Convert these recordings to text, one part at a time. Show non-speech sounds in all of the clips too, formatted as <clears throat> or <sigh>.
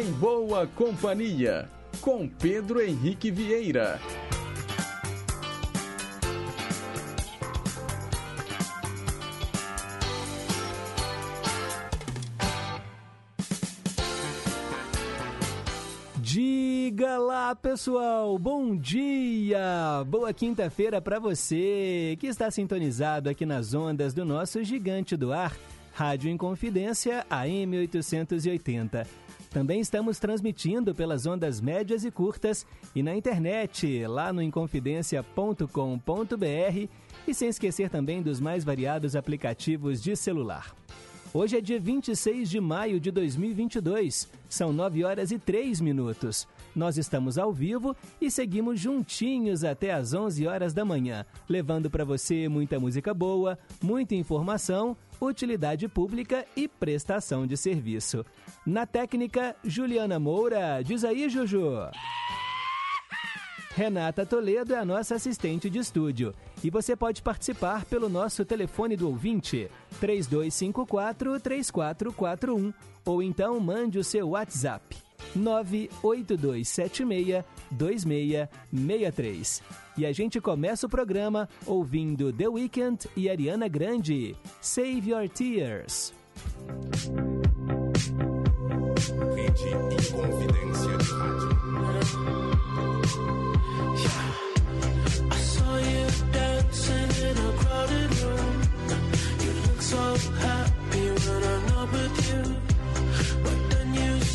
Em Boa Companhia, com Pedro Henrique Vieira. Diga lá, pessoal, bom dia! Boa quinta-feira para você que está sintonizado aqui nas ondas do nosso gigante do ar, Rádio Inconfidência AM 880. Também estamos transmitindo pelas ondas médias e curtas e na internet, lá no inconfidencia.com.br e sem esquecer também dos mais variados aplicativos de celular. Hoje é dia 26 de maio de 2022, são 9 horas e 3 minutos. Nós estamos ao vivo e seguimos juntinhos até às 11 horas da manhã, levando para você muita música boa, muita informação, utilidade pública e prestação de serviço. Na técnica, Juliana Moura. Diz aí, Juju. Renata Toledo é a nossa assistente de estúdio. E você pode participar pelo nosso telefone do ouvinte, 3254-3441. Ou então mande o seu WhatsApp, 98276-2663. E a gente começa o programa ouvindo The Weeknd e Ariana Grande, Save Your Tears. Rede Inconfidência de Rádio. I saw you dancing in a crowded room. You look so happy when I'm not with you.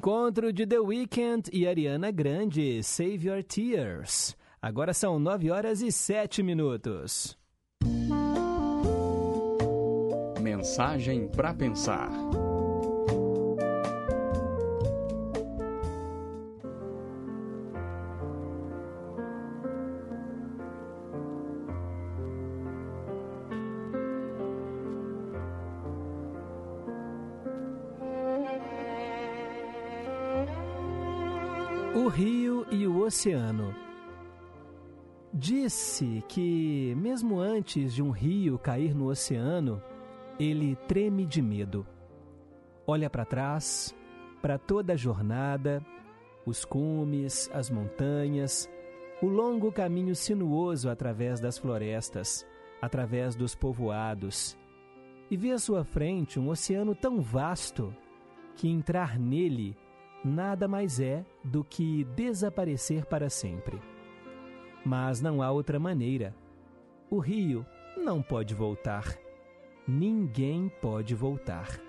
Encontro de The Weeknd e Ariana Grande, Save Your Tears. Agora são 9 horas e 7 minutos. Mensagem para pensar. Oceano. Disse que, mesmo antes de um rio cair no oceano, ele treme de medo. Olha para trás, para toda a jornada, os cumes, as montanhas, o longo caminho sinuoso através das florestas, através dos povoados, e vê à sua frente um oceano tão vasto que entrar nele nada mais é do que desaparecer para sempre. Mas não há outra maneira. O rio não pode voltar. Ninguém pode voltar.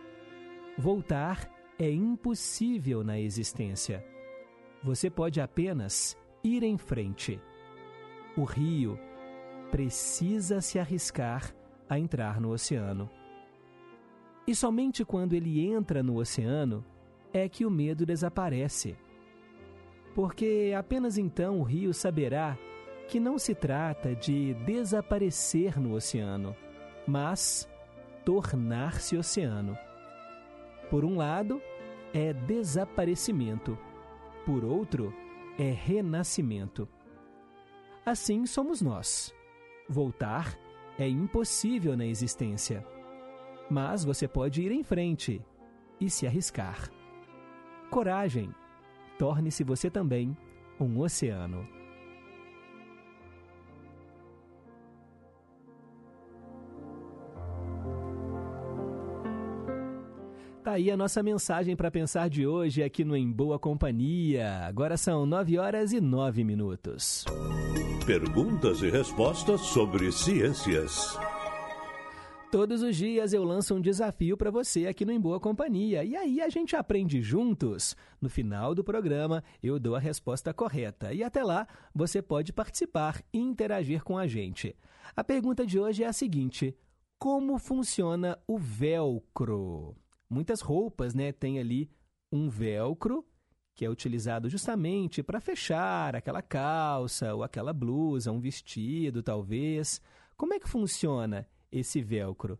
Voltar é impossível na existência. Você pode apenas ir em frente. O rio precisa se arriscar a entrar no oceano. E somente quando ele entra no oceano é que o medo desaparece. Porque apenas então o rio saberá que não se trata de desaparecer no oceano, mas tornar-se oceano. Por um lado, é desaparecimento, por outro, é renascimento. Assim somos nós. Voltar é impossível na existência. Mas você pode ir em frente e se arriscar. Coragem! Torne-se você também um oceano. Tá aí a nossa mensagem para pensar de hoje aqui no Em Boa Companhia. Agora são nove horas e nove minutos. Perguntas e respostas sobre ciências. Todos os dias eu lanço um desafio para você aqui no Em Boa Companhia. E aí a gente aprende juntos. No final do programa, eu dou a resposta correta. E até lá, você pode participar e interagir com a gente. A pergunta de hoje é a seguinte: Como funciona o velcro? Muitas roupas, né, tem ali um velcro que é utilizado justamente para fechar aquela calça ou aquela blusa, um vestido, talvez. Como é que funciona esse velcro?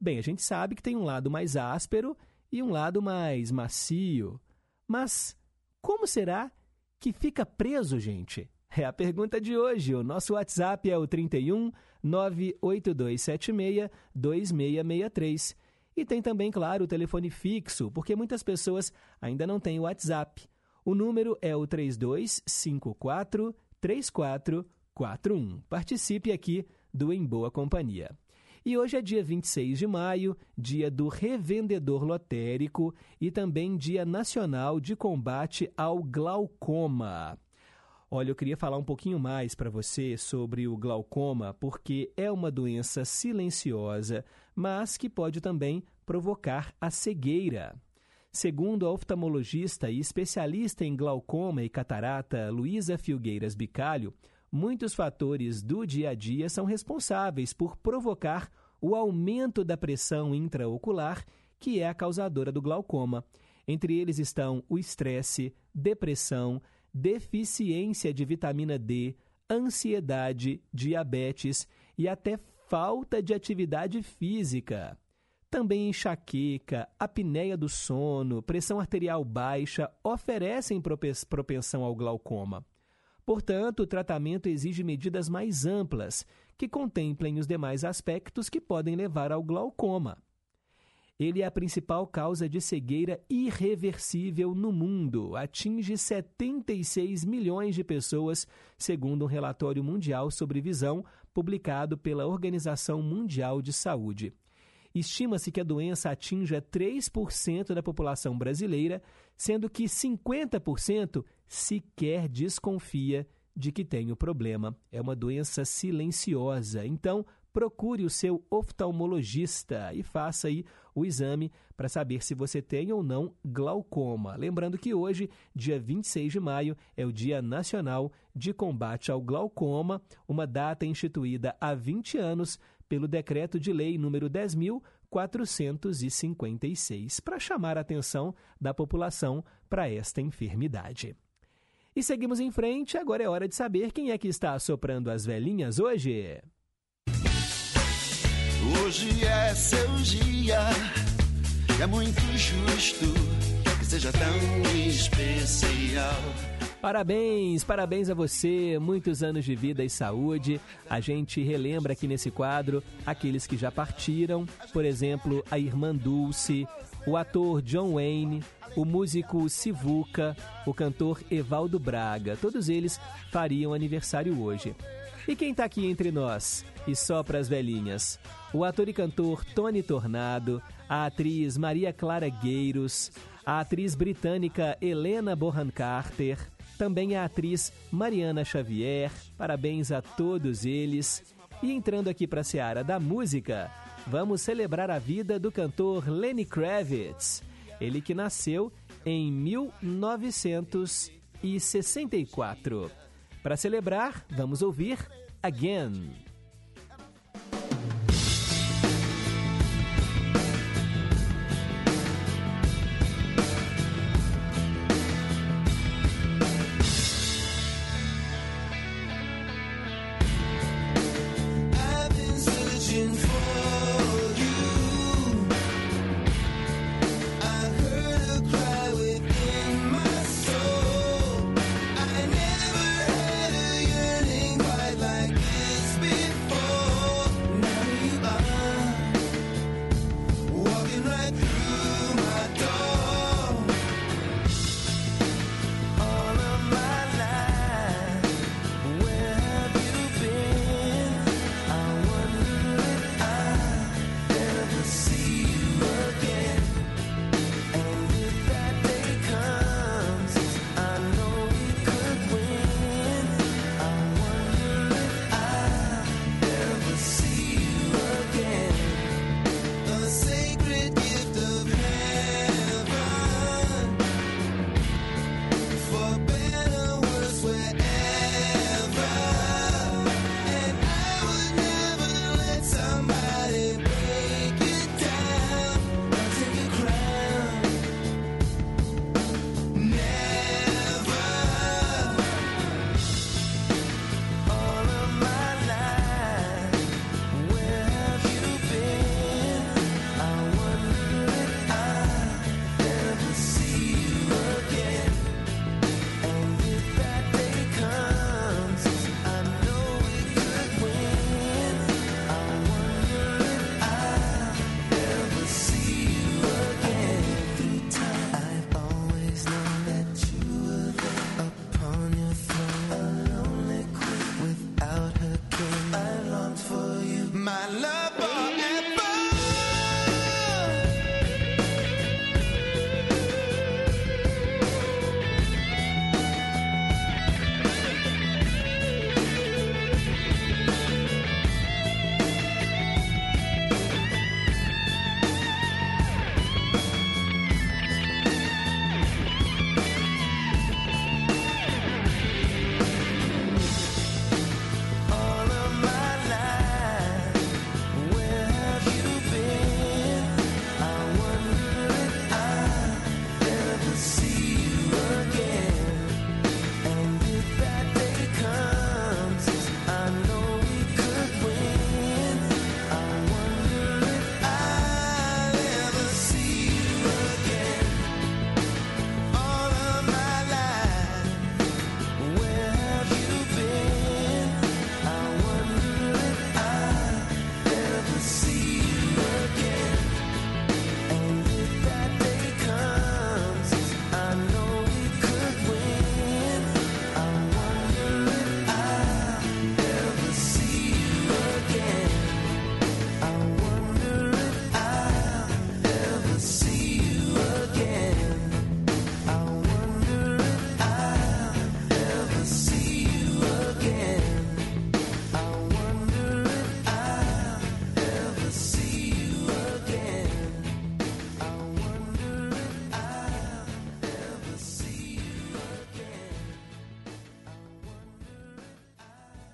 Bem, a gente sabe que tem um lado mais áspero e um lado mais macio. Mas como será que fica preso, gente? É a pergunta de hoje. O nosso WhatsApp é o 31 98276 2663. E tem também, claro, o telefone fixo, porque muitas pessoas ainda não têm o WhatsApp. O número é o 3254 3441. Participe aqui do Em Boa Companhia. E hoje é dia 26 de maio, dia do revendedor lotérico e também dia nacional de combate ao glaucoma. Olha, eu queria falar um pouquinho mais para você sobre o glaucoma, porque é uma doença silenciosa, mas que pode também provocar a cegueira. Segundo a oftalmologista e especialista em glaucoma e catarata Luísa Filgueiras Bicalho, muitos fatores do dia a dia são responsáveis por provocar o aumento da pressão intraocular, que é a causadora do glaucoma. Entre eles estão o estresse, depressão, deficiência de vitamina D, ansiedade, diabetes e até falta de atividade física. Também enxaqueca, apneia do sono, pressão arterial baixa oferecem propensão ao glaucoma. Portanto, o tratamento exige medidas mais amplas, que contemplem os demais aspectos que podem levar ao glaucoma. Ele é a principal causa de cegueira irreversível no mundo. Atinge 76 milhões de pessoas, segundo um relatório mundial sobre visão publicado pela Organização Mundial de Saúde. Estima-se que a doença atinja 3% da população brasileira, sendo que 50% sequer desconfia de que tem o problema. É uma doença silenciosa. Então, procure o seu oftalmologista e faça aí o exame para saber se você tem ou não glaucoma. Lembrando que hoje, dia 26 de maio, é o Dia Nacional de Combate ao Glaucoma, uma data instituída há 20 anos pelo Decreto de Lei número 10.456, para chamar a atenção da população para esta enfermidade. E seguimos em frente, agora é hora de saber quem é que está soprando as velhinhas hoje. Hoje é seu dia, é muito justo que seja tão especial. Parabéns, parabéns a você, muitos anos de vida e saúde. A gente relembra aqui nesse quadro aqueles que já partiram, por exemplo, a irmã Dulce, o ator John Wayne, o músico Sivuca, o cantor Evaldo Braga. Todos eles fariam aniversário hoje. E quem está aqui entre nós? E só para as velhinhas. O ator e cantor Tony Tornado, a atriz Maria Clara Gueiros, a atriz britânica Helena Bohan Carter, também a atriz Mariana Xavier. Parabéns a todos eles. E entrando aqui para a seara da música, vamos celebrar a vida do cantor Lenny Kravitz. Ele que nasceu em 1964. Para celebrar, vamos ouvir Again.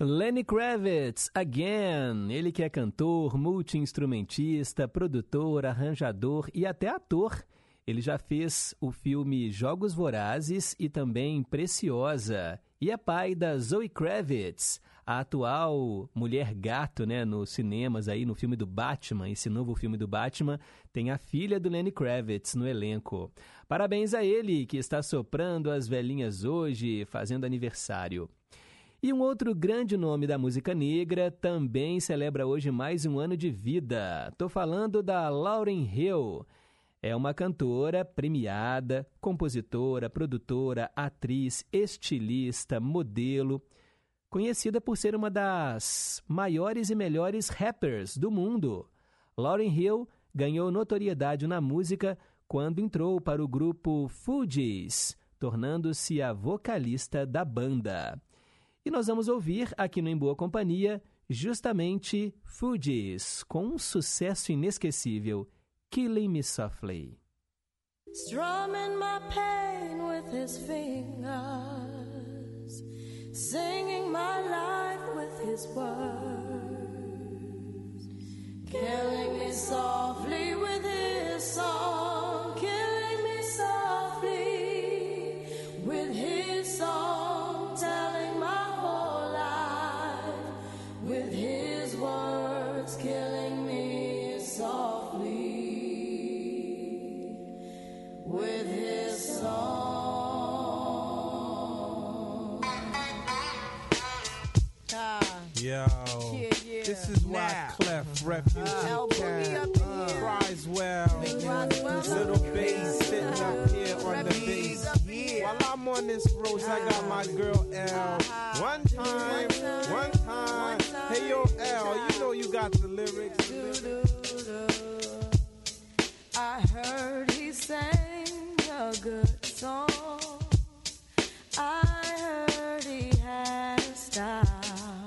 Lenny Kravitz, Again. Ele que é cantor, multi-instrumentista, produtor, arranjador e até ator. Ele já fez o filme Jogos Vorazes e também Preciosa. E é pai da Zoe Kravitz, a atual mulher gato, né, nos cinemas aí, no filme do Batman, esse novo filme do Batman, tem a filha do Lenny Kravitz no elenco. Parabéns a ele, que está soprando as velhinhas hoje, fazendo aniversário. E um outro grande nome da música negra também celebra hoje mais um ano de vida. Tô falando da Lauryn Hill. É uma cantora premiada, compositora, produtora, atriz, estilista, modelo, conhecida por ser uma das maiores e melhores rappers do mundo. Lauryn Hill ganhou notoriedade na música quando entrou para o grupo Fugees, tornando-se a vocalista da banda. E nós vamos ouvir aqui no Em Boa Companhia justamente Fugees, com um sucesso inesquecível, Killing Me Softly. strumming my pain with his fingers, singing my life with his words, killing me softly with his song, Refuge ah. El Boogie up in here. cries well. Little bass sitting up here on the bass. up in here. While I'm on this road, I got my ah. girl L. Ah. One time, one time. Hey yo, L, you know you got the lyrics. I heard he sang a good song. I heard he had style.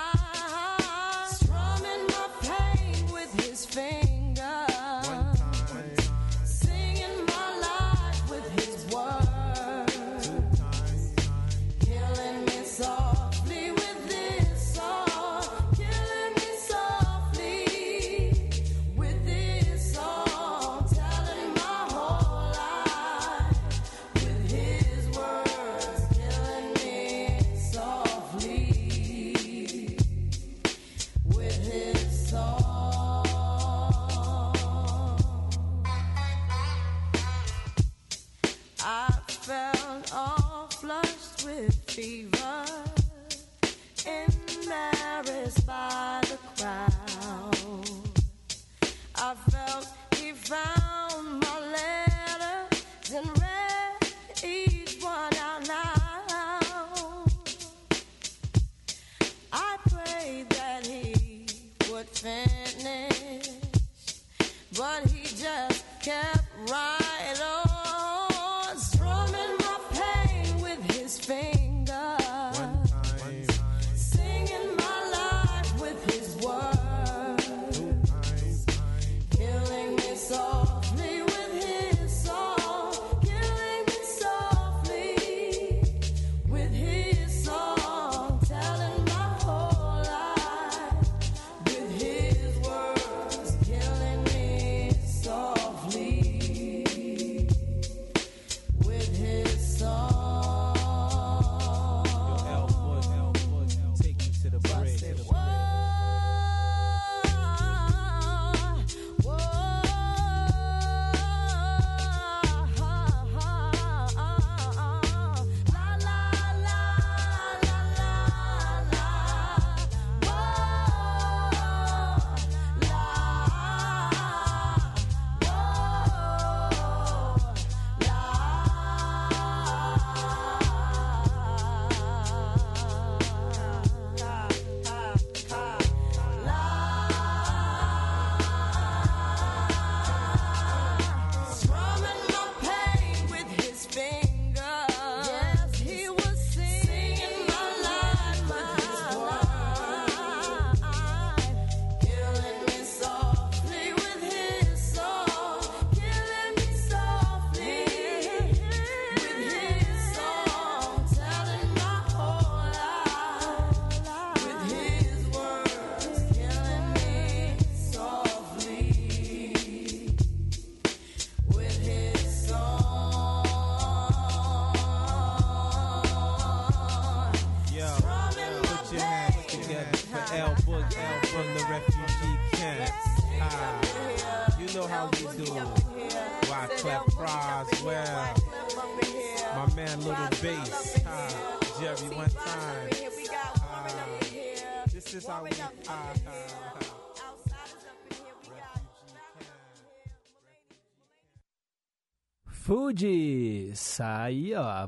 I felt he found my letters and read each one out loud. I prayed that he would finish, but he just kept right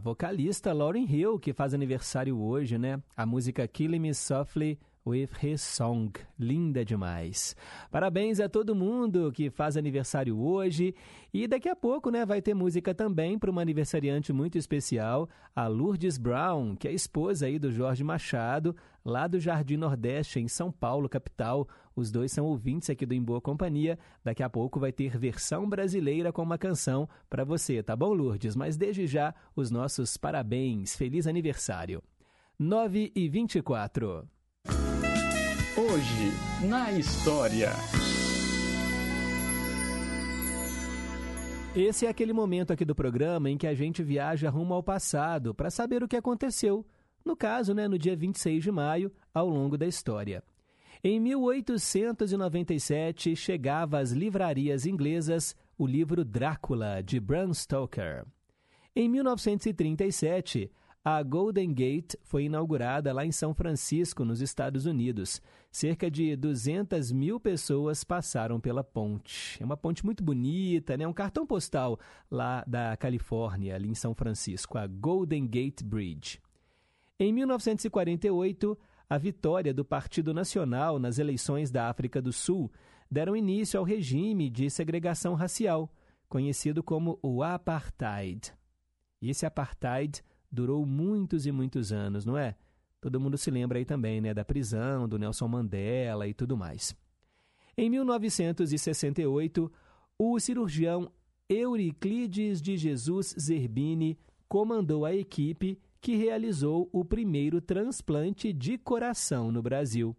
vocalista Lauryn Hill, que faz aniversário hoje, né? A música Killing Me Softly with His Song. Linda demais. Parabéns a todo mundo que faz aniversário hoje. E daqui a pouco, né, vai ter música também para uma aniversariante muito especial, a Lourdes Brown, que é esposa aí do Jorge Machado, lá do Jardim Nordeste, em São Paulo, capital. Os dois são ouvintes aqui do Em Boa Companhia. Daqui a pouco vai ter versão brasileira com uma canção para você, tá bom, Lourdes? Mas desde já, os nossos parabéns. Feliz aniversário. 9 e 24. Hoje, na história. Esse é aquele momento aqui do programa em que a gente viaja rumo ao passado para saber o que aconteceu. No caso, né, no dia 26 de maio, ao longo da história. Em 1897, chegava às livrarias inglesas o livro Drácula, de Bram Stoker. Em 1937, a Golden Gate foi inaugurada lá em São Francisco, nos Estados Unidos. Cerca de 200 mil pessoas passaram pela ponte. É uma ponte muito bonita, né? um cartão postal lá da Califórnia, ali em São Francisco, a Golden Gate Bridge. Em 1948, a vitória do Partido Nacional nas eleições da África do Sul deram início ao regime de segregação racial, conhecido como o Apartheid. E esse Apartheid durou muitos e muitos anos, não é? Todo mundo se lembra aí também, né, da prisão do Nelson Mandela e tudo mais. Em 1968, o cirurgião Euriclides de Jesus Zerbini comandou a equipe que realizou o primeiro transplante de coração no Brasil.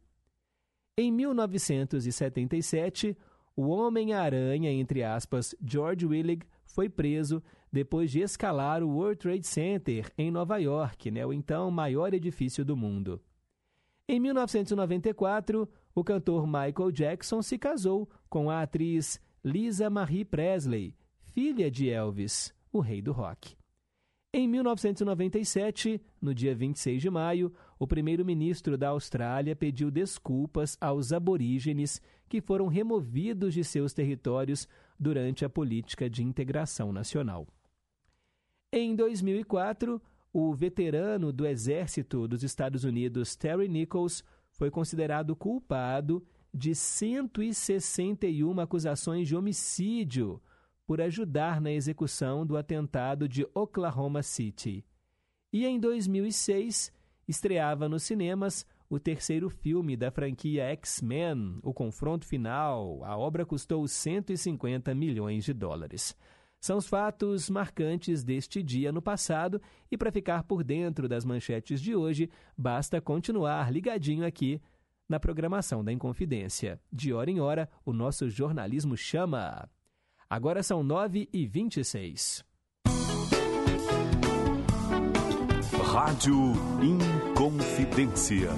Em 1977, o Homem-Aranha, entre aspas, George Willig, foi preso depois de escalar o World Trade Center em Nova York, né, o então maior edifício do mundo. Em 1994, o cantor Michael Jackson se casou com a atriz Lisa Marie Presley, filha de Elvis, o rei do rock. Em 1997, no dia 26 de maio, o primeiro-ministro da Austrália pediu desculpas aos aborígenes que foram removidos de seus territórios durante a política de integração nacional. Em 2004, o veterano do Exército dos Estados Unidos, Terry Nichols, foi considerado culpado de 161 acusações de homicídio por ajudar na execução do atentado de Oklahoma City. E em 2006, estreava nos cinemas o terceiro filme da franquia X-Men, O Confronto Final. A obra custou 150 milhões de dólares. São os fatos marcantes deste dia no passado e para ficar por dentro das manchetes de hoje, basta continuar ligadinho aqui na programação da Inconfidência. De hora em hora, o nosso jornalismo chama. Agora são 9 e 26. Rádio Inconfidência.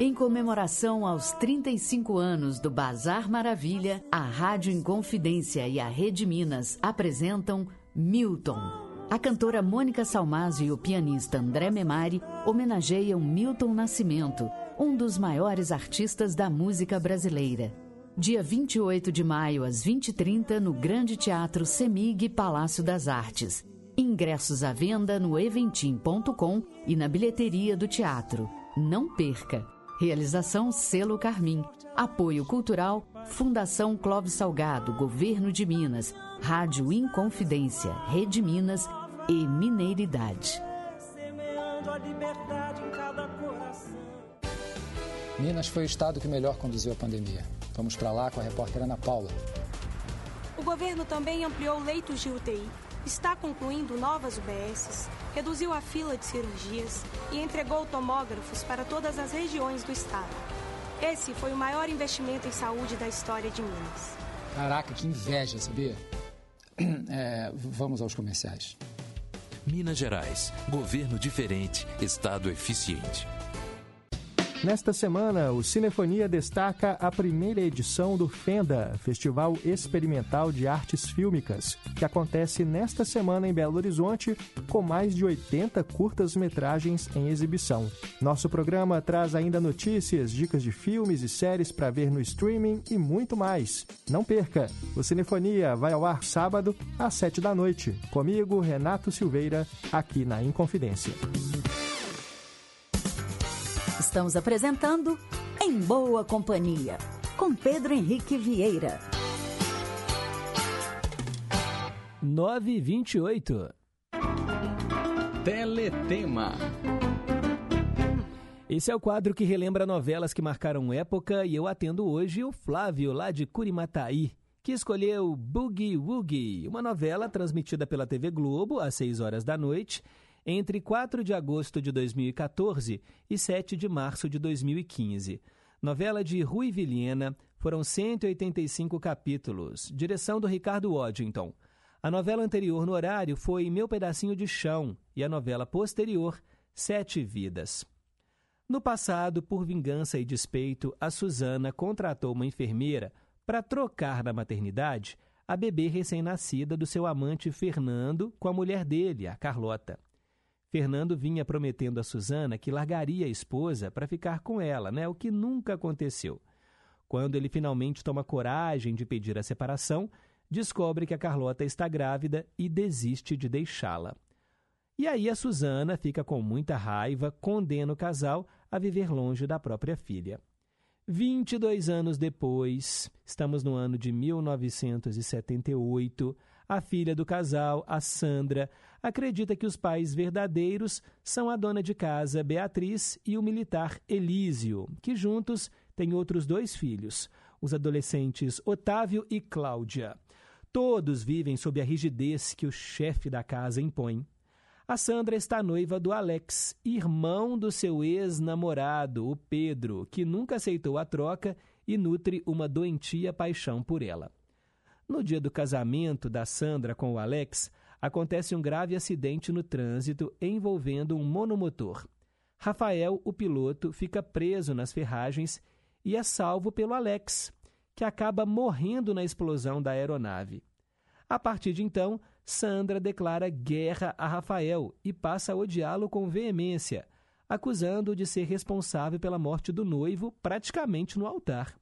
Em comemoração aos 35 anos do Bazar Maravilha, a Rádio Inconfidência e a Rede Minas apresentam Milton. A cantora Mônica Salmazo e o pianista André Memari homenageiam Milton Nascimento, um dos maiores artistas da música brasileira. Dia 28 de maio, às 20h30, no Grande Teatro Semig Palácio das Artes. Ingressos à venda no eventim.com e na bilheteria do teatro. Não perca! Realização Selo Carmim. Apoio Cultural Fundação Clóvis Salgado, Governo de Minas, Rádio Inconfidência, Rede Minas e Mineiridade. Minas foi o estado que melhor conduziu a pandemia. Vamos para lá com a repórter Ana Paula. O governo também ampliou leitos de UTI, está concluindo novas UBSs, reduziu a fila de cirurgias e entregou tomógrafos para todas as regiões do estado. Esse foi o maior investimento em saúde da história de Minas. Caraca, que inveja, sabia? <clears throat> É, vamos aos comerciais. Minas Gerais. Governo diferente, Estado eficiente. Nesta semana, o Cinefonia destaca a primeira edição do FENDA, Festival Experimental de Artes Fílmicas, que acontece nesta semana em Belo Horizonte, com mais de 80 curtas-metragens em exibição. Nosso programa traz ainda notícias, dicas de filmes e séries para ver no streaming e muito mais. Não perca! O Cinefonia vai ao ar sábado às 7 da noite. Comigo, Renato Silveira, aqui na Inconfidência. Estamos apresentando Em Boa Companhia, com Pedro Henrique Vieira. 9 e 28. Teletema. Esse é o quadro que relembra novelas que marcaram época e eu atendo hoje o Flávio, lá de Curimataí, que escolheu Boogie Woogie, uma novela transmitida pela TV Globo às 6 horas da noite entre 4 de agosto de 2014 e 7 de março de 2015. Novela de Rui Vilhena, foram 185 capítulos, direção do Ricardo Waddington. A novela anterior no horário foi Meu Pedacinho de Chão e a novela posterior, Sete Vidas. No passado, por vingança e despeito, a Suzana contratou uma enfermeira para trocar na maternidade a bebê recém-nascida do seu amante Fernando com a mulher dele, a Carlota. Fernando vinha prometendo a Suzana que largaria a esposa para ficar com ela, né? o que nunca aconteceu. Quando ele finalmente toma coragem de pedir a separação, descobre que a Carlota está grávida e desiste de deixá-la. E aí a Suzana fica com muita raiva, condena o casal a viver longe da própria filha. 22 anos depois, estamos no ano de 1978, a filha do casal, a Sandra, acredita que os pais verdadeiros são a dona de casa Beatriz e o militar Elísio, que juntos têm outros dois filhos, os adolescentes Otávio e Cláudia. Todos vivem sob a rigidez que o chefe da casa impõe. A Sandra está noiva do Alex, irmão do seu ex-namorado, o Pedro, que nunca aceitou a troca e nutre uma doentia paixão por ela. No dia do casamento da Sandra com o Alex, acontece um grave acidente no trânsito envolvendo um monomotor. Rafael, o piloto, fica preso nas ferragens e é salvo pelo Alex, que acaba morrendo na explosão da aeronave. A partir de então, Sandra declara guerra a Rafael e passa a odiá-lo com veemência, acusando-o de ser responsável pela morte do noivo praticamente no altar.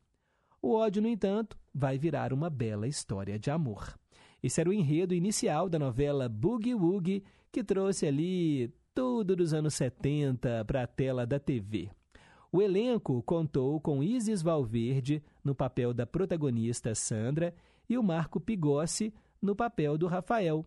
O ódio, no entanto, vai virar uma bela história de amor. Esse era o enredo inicial da novela Boogie Woogie, que trouxe ali tudo dos anos 70 para a tela da TV. O elenco contou com Isis Valverde no papel da protagonista Sandra e o Marco Pigossi no papel do Rafael.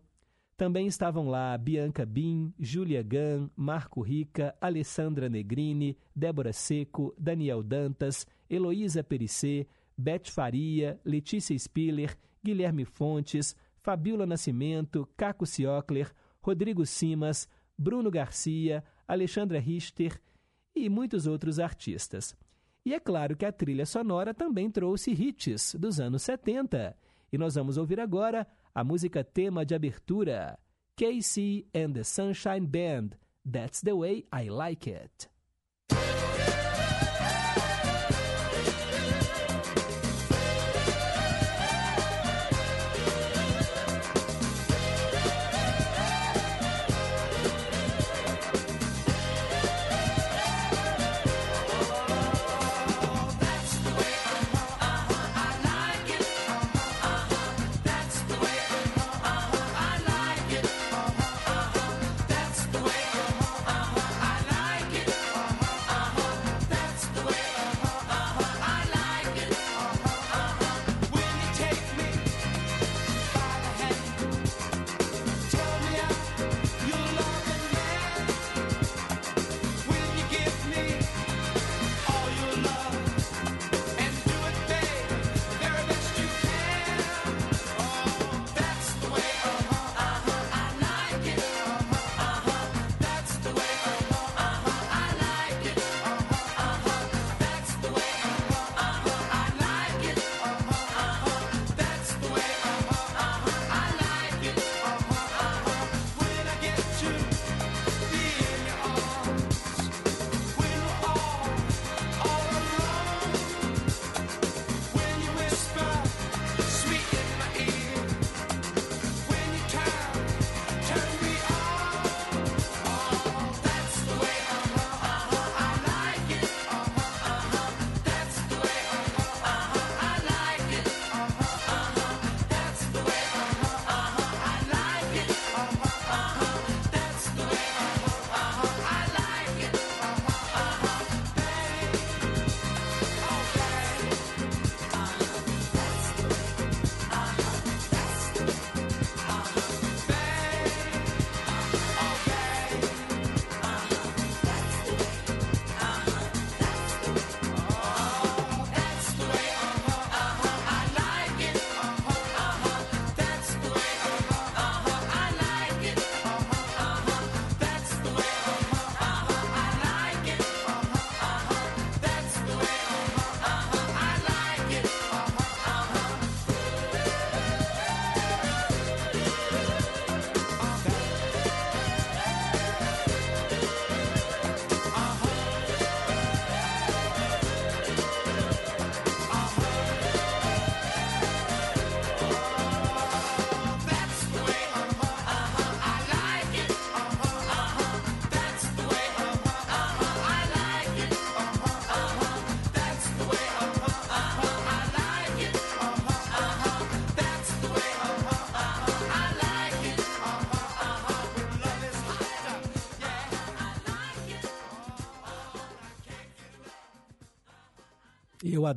Também estavam lá Bianca Bin, Júlia Gan, Marco Rica, Alessandra Negrini, Débora Seco, Daniel Dantas, Heloísa Perissé, Beth Faria, Letícia Spiller, Guilherme Fontes, Fabiola Nascimento, Caco Ciocler, Rodrigo Simas, Bruno Garcia, Alexandra Richter e muitos outros artistas. E é claro que a trilha sonora também trouxe hits dos anos 70. E nós vamos ouvir agora a música tema de abertura, Casey and the Sunshine Band, That's the Way I Like It. That's the way I like it.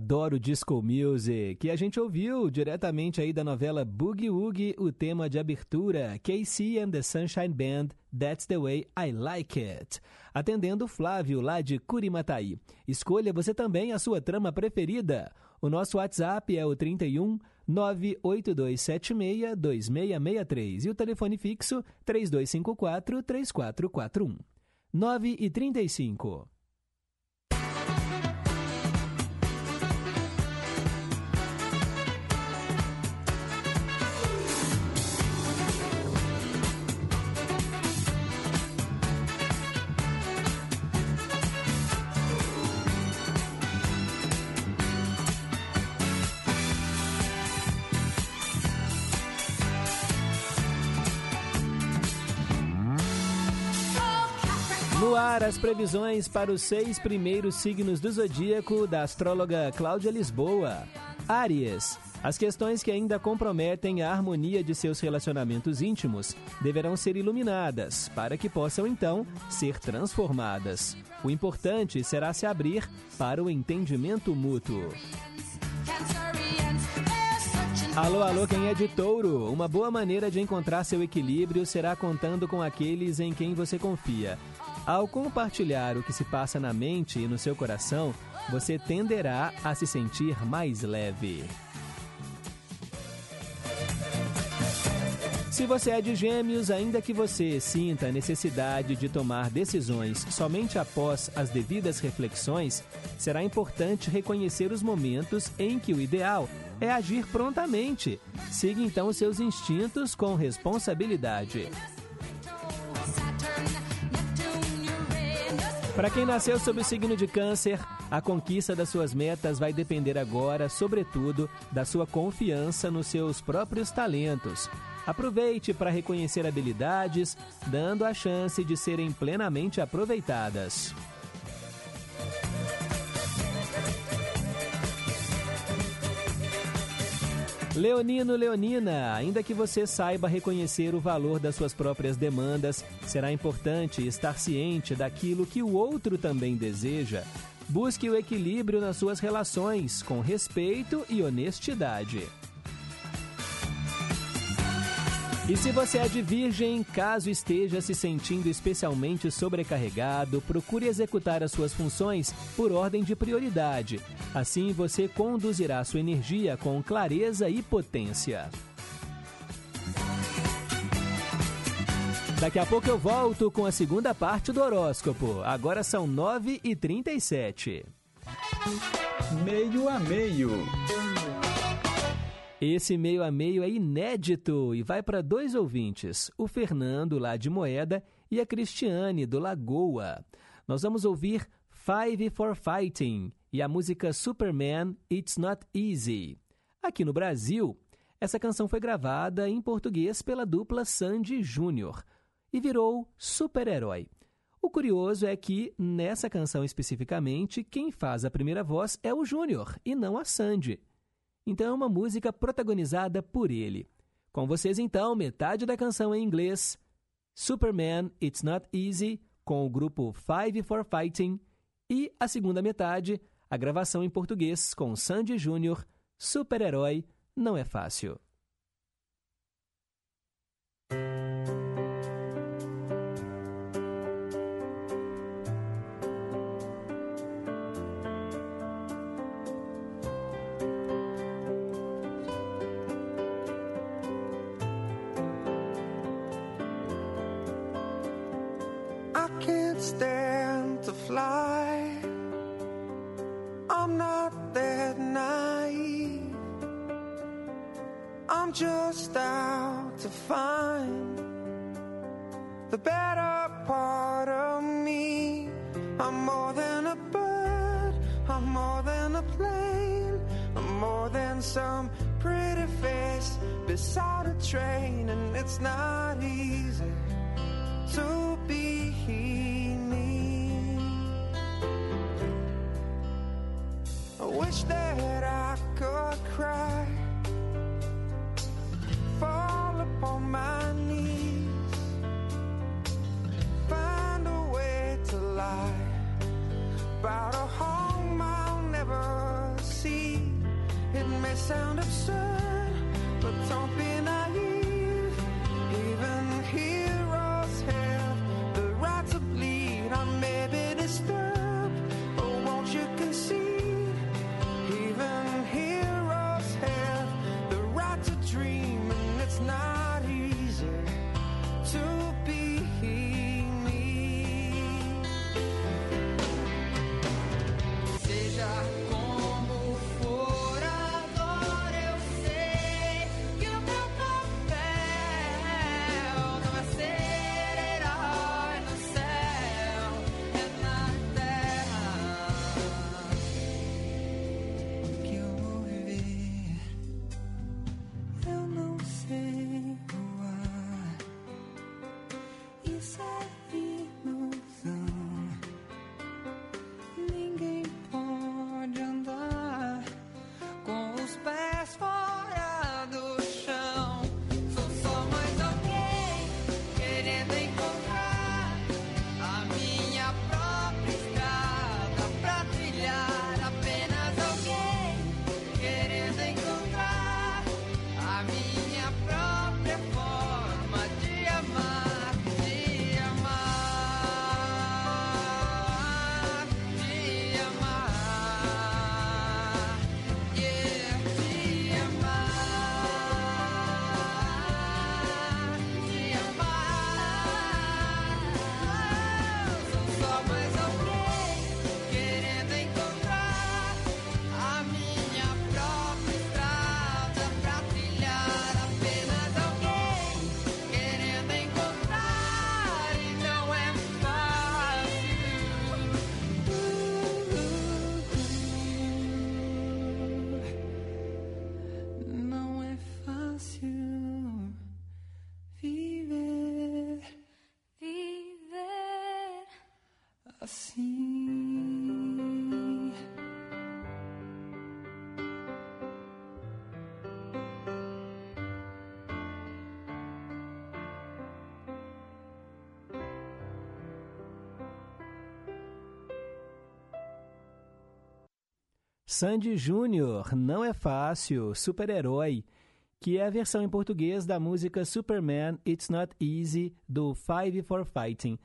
Adoro disco music, que a gente ouviu diretamente aí da novela Boogie Woogie, o tema de abertura, KC and the Sunshine Band, That's the Way I Like It. Atendendo Flávio, lá de Curimataí. Escolha você também a sua trama preferida. O nosso WhatsApp é o 31 98276 2663 e o telefone fixo 3254 3441. 9 e 35. No ar, as previsões para os seis primeiros signos do zodíaco da astróloga Cláudia Lisboa. Áries. As questões que ainda comprometem a harmonia de seus relacionamentos íntimos deverão ser iluminadas, para que possam então ser transformadas. O importante será se abrir para o entendimento mútuo. Alô, alô, quem é de touro? Uma boa maneira de encontrar seu equilíbrio será contando com aqueles em quem você confia. Ao compartilhar o que se passa na mente e no seu coração, você tenderá a se sentir mais leve. Se você é de gêmeos, ainda que você sinta a necessidade de tomar decisões somente após as devidas reflexões, será importante reconhecer os momentos em que o ideal é agir prontamente. Siga então seus instintos com responsabilidade. Para quem nasceu sob o signo de Câncer, a conquista das suas metas vai depender agora, sobretudo, da sua confiança nos seus próprios talentos. Aproveite para reconhecer habilidades, dando a chance de serem plenamente aproveitadas. <laughs> Leonino, Leonina, ainda que você saiba reconhecer o valor das suas próprias demandas, será importante estar ciente daquilo que o outro também deseja. Busque o equilíbrio nas suas relações, com respeito e honestidade. E se você é de virgem, caso esteja se sentindo especialmente sobrecarregado, procure executar as suas funções por ordem de prioridade. Assim você conduzirá sua energia com clareza e potência. Daqui a pouco eu volto com a segunda parte do horóscopo. Agora são 9h37. Meio a meio. Esse meio a meio é inédito e vai para dois ouvintes, o Fernando, lá de Moeda, e a Cristiane, do Lagoa. Nós vamos ouvir Five for Fighting e a música Superman It's Not Easy. Aqui no Brasil, essa canção foi gravada em português pela dupla Sandy Júnior e virou super-herói. O curioso é que, nessa canção especificamente, quem faz a primeira voz é o Júnior e não a Sandy. Então é uma música protagonizada por ele. Com vocês então, metade da canção em inglês, Superman It's Not Easy, com o grupo Five for Fighting, e a segunda metade, a gravação em português com Sandy Júnior, Super-Herói Não é Fácil. Stand to fly. I'm not that naive. I'm just out to find the better part of me. I'm more than a bird. I'm more than a plane. I'm more than some pretty face beside a train, and it's not easy to that I could cry, fall upon my knees, find a way to lie about a home I'll never see. It may sound. Sandy Júnior, Não é Fácil, Super-Herói, que é a versão em português da música Superman It's Not Easy, do Five for Fighting.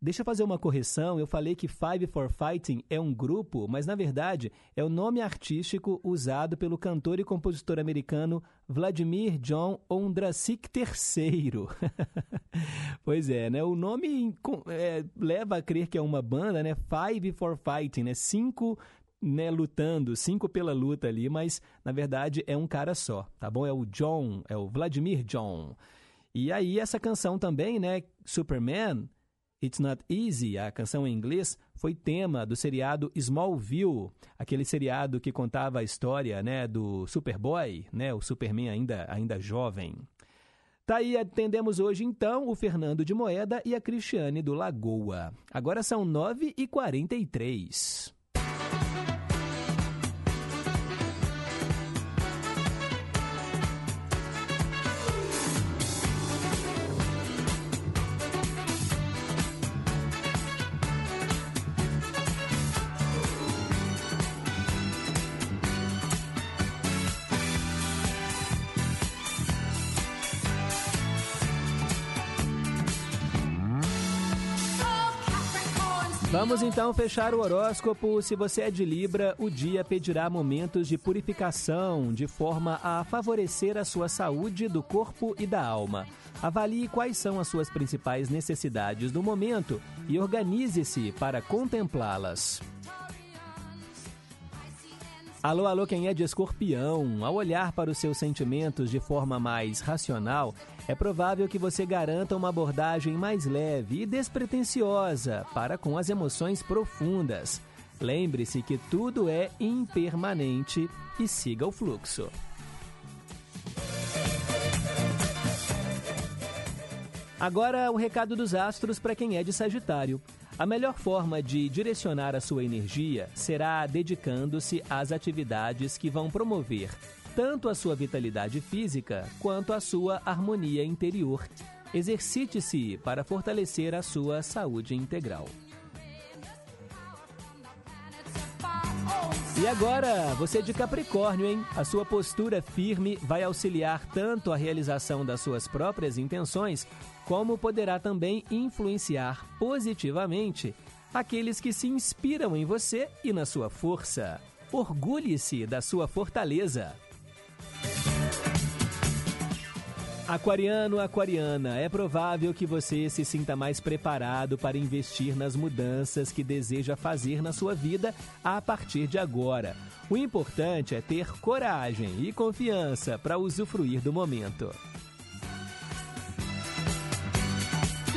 Deixa eu fazer uma correção, eu falei que Five for Fighting é um grupo, mas na verdade é o nome artístico usado pelo cantor e compositor americano Vladimir John Ondrasik <laughs> III. pois é, né? O nome é, leva a crer que é uma banda, né? Five for Fighting, né? Cinco né, lutando, cinco pela luta ali, mas na verdade é um cara só, tá bom? É o John, é o Vladimir John. E aí essa canção também, né, Superman, It's Not Easy, a canção em inglês, foi tema do seriado Smallville, aquele seriado que contava a história, né, do Superboy, né, o Superman ainda ainda jovem. Tá aí, atendemos hoje então o Fernando de Moeda e a Cristiane do Lagoa. Agora são 9h43. Vamos então fechar o horóscopo. Se você é de Libra, o dia pedirá momentos de purificação, de forma a favorecer a sua saúde do corpo e da alma. Avalie quais são as suas principais necessidades do momento e organize-se para contemplá-las. Alô, alô, quem é de escorpião? Ao olhar para os seus sentimentos de forma mais racional, é provável que você garanta uma abordagem mais leve e despretensiosa para com as emoções profundas. Lembre-se que tudo é impermanente e siga o fluxo. Agora, o recado dos astros para quem é de Sagitário. A melhor forma de direcionar a sua energia será dedicando-se às atividades que vão promover tanto a sua vitalidade física quanto a sua harmonia interior. Exercite-se para fortalecer a sua saúde integral. E agora, você de Capricórnio, hein? A sua postura firme vai auxiliar tanto a realização das suas próprias intenções, como poderá também influenciar positivamente aqueles que se inspiram em você e na sua força. Orgulhe-se da sua fortaleza. Aquariano, aquariana, é provável que você se sinta mais preparado para investir nas mudanças que deseja fazer na sua vida a partir de agora. O importante é ter coragem e confiança para usufruir do momento.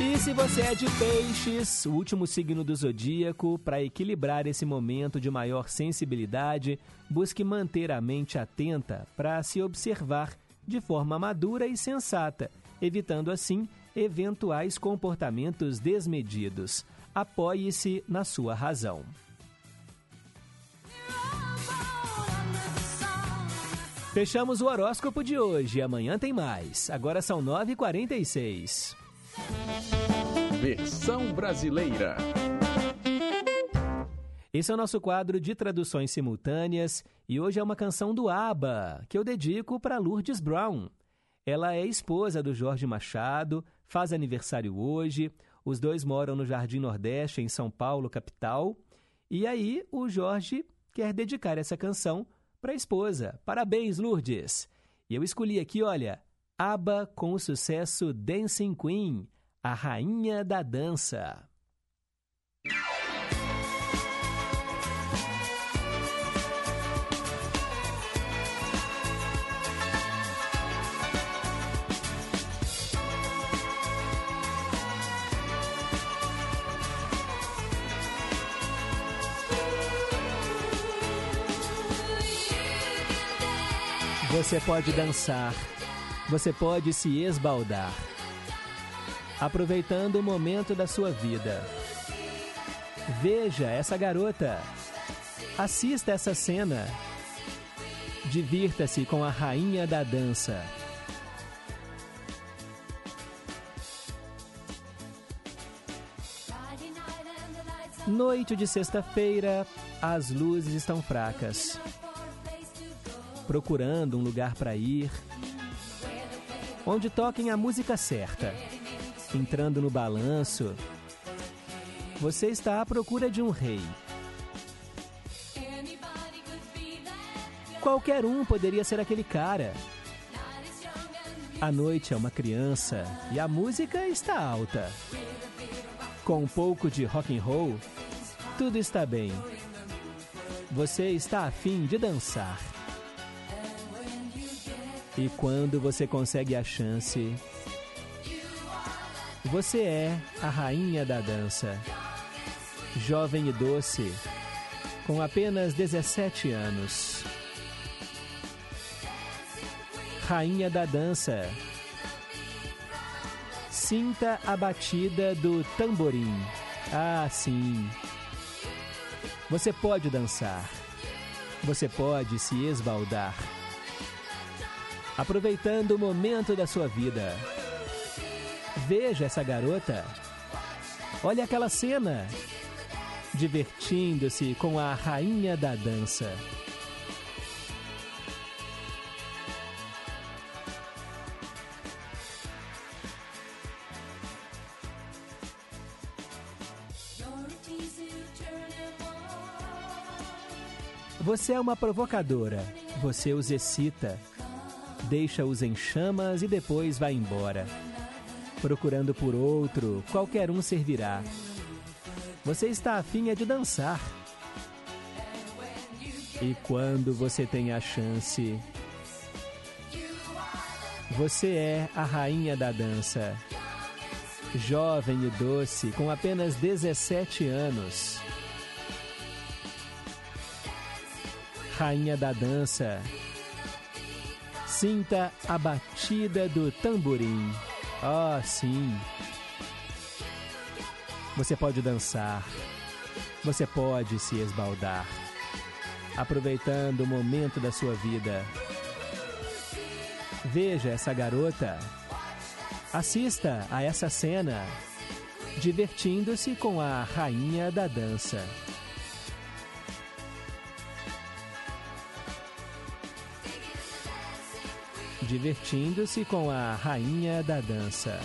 E se você é de peixes, o último signo do zodíaco, para equilibrar esse momento de maior sensibilidade, busque manter a mente atenta para se observar de forma madura e sensata, evitando assim eventuais comportamentos desmedidos. Apoie-se na sua razão. Fechamos o horóscopo de hoje. Amanhã tem mais. Agora são 9h46. Versão brasileira. Esse é o nosso quadro de traduções simultâneas e hoje é uma canção do ABBA que eu dedico para Lourdes Brown. Ela é esposa do Jorge Machado, faz aniversário hoje. Os dois moram no Jardim Nordeste, em São Paulo, capital. E aí o Jorge quer dedicar essa canção para a esposa. Parabéns, Lourdes! E eu escolhi aqui, olha, ABBA com o sucesso Dancing Queen, a rainha da dança. Você pode dançar, você pode se esbaldar, aproveitando o momento da sua vida. Veja essa garota, assista essa cena, divirta-se com a rainha da dança. Noite de sexta-feira, as luzes estão fracas procurando um lugar para ir, onde toquem a música certa, entrando no balanço. Você está à procura de um rei. Qualquer um poderia ser aquele cara. A noite é uma criança e a música está alta. Com um pouco de rock and roll, tudo está bem. Você está afim de dançar. E quando você consegue a chance, você é a rainha da dança. Jovem e doce, com apenas 17 anos. Rainha da dança. Sinta a batida do tamborim. Ah, sim. Você pode dançar. Você pode se esbaldar aproveitando o momento da sua vida. Veja essa garota. Olha aquela cena. Divertindo-se com a rainha da dança. Você é uma provocadora. Você os excita deixa-os em chamas e depois vai embora. Procurando por outro, qualquer um servirá. Você está afim é de dançar. E quando você tem a chance, você é a rainha da dança. Jovem e doce, com apenas 17 anos. Rainha da dança. Sinta a batida do tamborim. Ah, oh, sim. Você pode dançar. Você pode se esbaldar. Aproveitando o momento da sua vida. Veja essa garota. Assista a essa cena. Divertindo-se com a rainha da dança. Divertindo-se com a rainha da dança.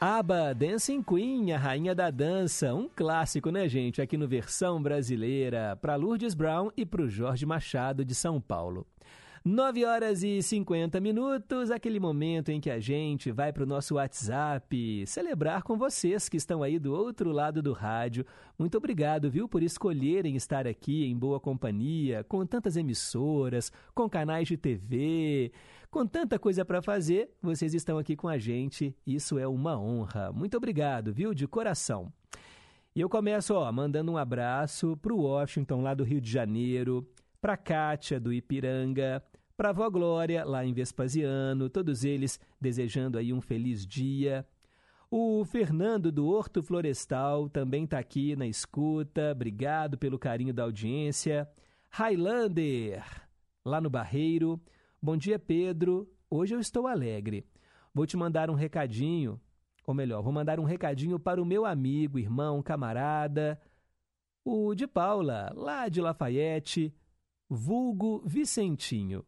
ABBA Dancing Queen, a rainha da dança, um clássico, né, gente? Aqui no versão brasileira, para Lourdes Brown e para o Jorge Machado de São Paulo. 9 horas e 50 minutos, aquele momento em que a gente vai para o nosso WhatsApp celebrar com vocês que estão aí do outro lado do rádio. Muito obrigado, viu, por escolherem estar aqui em boa companhia, com tantas emissoras, com canais de TV, com tanta coisa para fazer. Vocês estão aqui com a gente, isso é uma honra. Muito obrigado, viu, de coração. E eu começo, ó, mandando um abraço para o Washington, lá do Rio de Janeiro, para Kátia, do Ipiranga, para a avó Glória, lá em Vespasiano, todos eles desejando aí um feliz dia. O Fernando do Horto Florestal também está aqui na escuta, obrigado pelo carinho da audiência. Highlander, lá no Barreiro. Bom dia, Pedro. Hoje eu estou alegre. Vou te mandar um recadinho, ou melhor, vou mandar um recadinho para o meu amigo, irmão, camarada, o de Paula, lá de Lafayette, vulgo Vicentinho.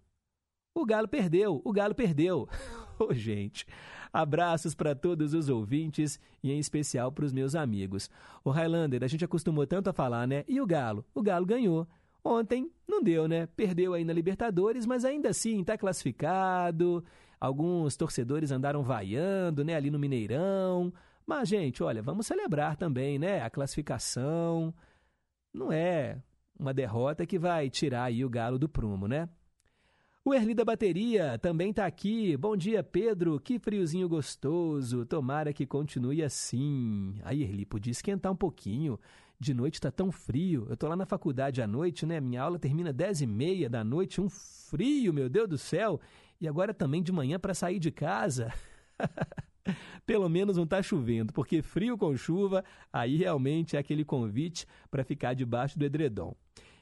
O Galo perdeu, o Galo perdeu. <laughs> Ô, oh, gente, abraços para todos os ouvintes e em especial para os meus amigos. O Highlander, a gente acostumou tanto a falar, né? E o Galo? O Galo ganhou. Ontem não deu, né? Perdeu aí na Libertadores, mas ainda assim está classificado. Alguns torcedores andaram vaiando, né? Ali no Mineirão. Mas, gente, olha, vamos celebrar também, né? A classificação. Não é uma derrota que vai tirar aí o Galo do prumo, né? O Erli da Bateria também está aqui. Bom dia, Pedro. Que friozinho gostoso. Tomara que continue assim. Aí, Erli, podia esquentar um pouquinho. De noite está tão frio. Eu estou lá na faculdade à noite, né? Minha aula termina 10 e meia da noite. Um frio, meu Deus do céu. E agora também de manhã para sair de casa. <laughs> Pelo menos não está chovendo, porque frio com chuva, aí realmente é aquele convite para ficar debaixo do edredom.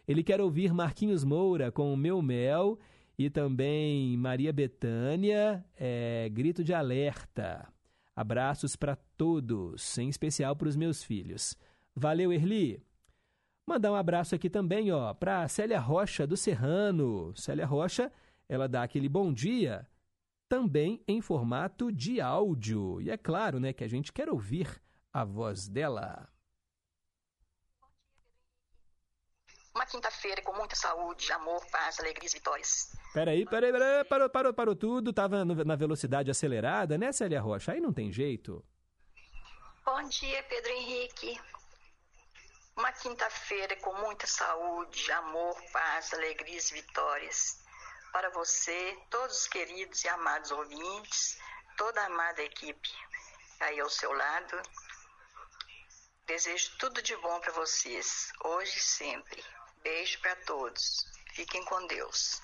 Ele quer ouvir Marquinhos Moura com o Meu Mel e também Maria Betânia, é, Grito de Alerta. Abraços para todos, em especial para os meus filhos. Valeu, Erli! Mandar um abraço aqui também, ó, para Célia Rocha do Serrano. Célia Rocha, ela dá aquele bom dia, também em formato de áudio. E é claro, né, que a gente quer ouvir a voz dela. Uma quinta-feira com muita saúde, amor, paz, alegrias e vitórias. Peraí, peraí, peraí, parou, parou, parou tudo. Tava na velocidade acelerada, né, Célia Rocha? Aí não tem jeito. Bom dia, Pedro Henrique. Uma quinta-feira com muita saúde, amor, paz, alegrias e vitórias. Para você, todos os queridos e amados ouvintes, toda a amada equipe aí ao seu lado. Desejo tudo de bom para vocês, hoje e sempre. Beijo para todos. Fiquem com Deus.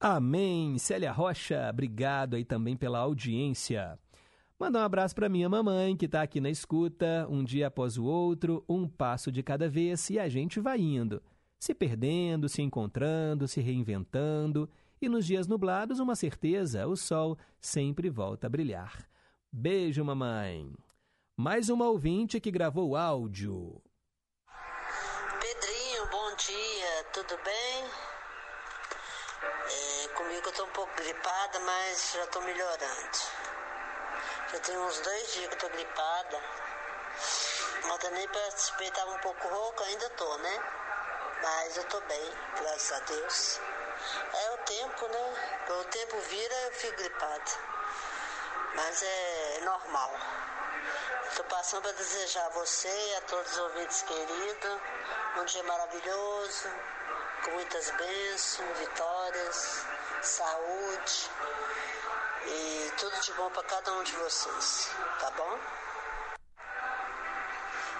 Amém. Célia Rocha, obrigado aí também pela audiência. Mandar um abraço para minha mamãe, que está aqui na escuta, um dia após o outro, um passo de cada vez, e a gente vai indo, se perdendo, se encontrando, se reinventando, e nos dias nublados, uma certeza, o sol sempre volta a brilhar. Beijo, mamãe. Mais uma ouvinte que gravou áudio. Tudo bem? É, comigo eu tô um pouco gripada, mas já tô melhorando. Já tem uns dois dias que eu tô gripada. Ontem nem participei, tava um pouco rouca, ainda tô, né? Mas eu tô bem, graças a Deus. É o tempo, né? Quando o tempo vira, eu fico gripada. Mas é normal. Estou passando para desejar a você e a todos os ouvintes queridos um dia maravilhoso, com muitas bênçãos, vitórias, saúde e tudo de bom para cada um de vocês, tá bom?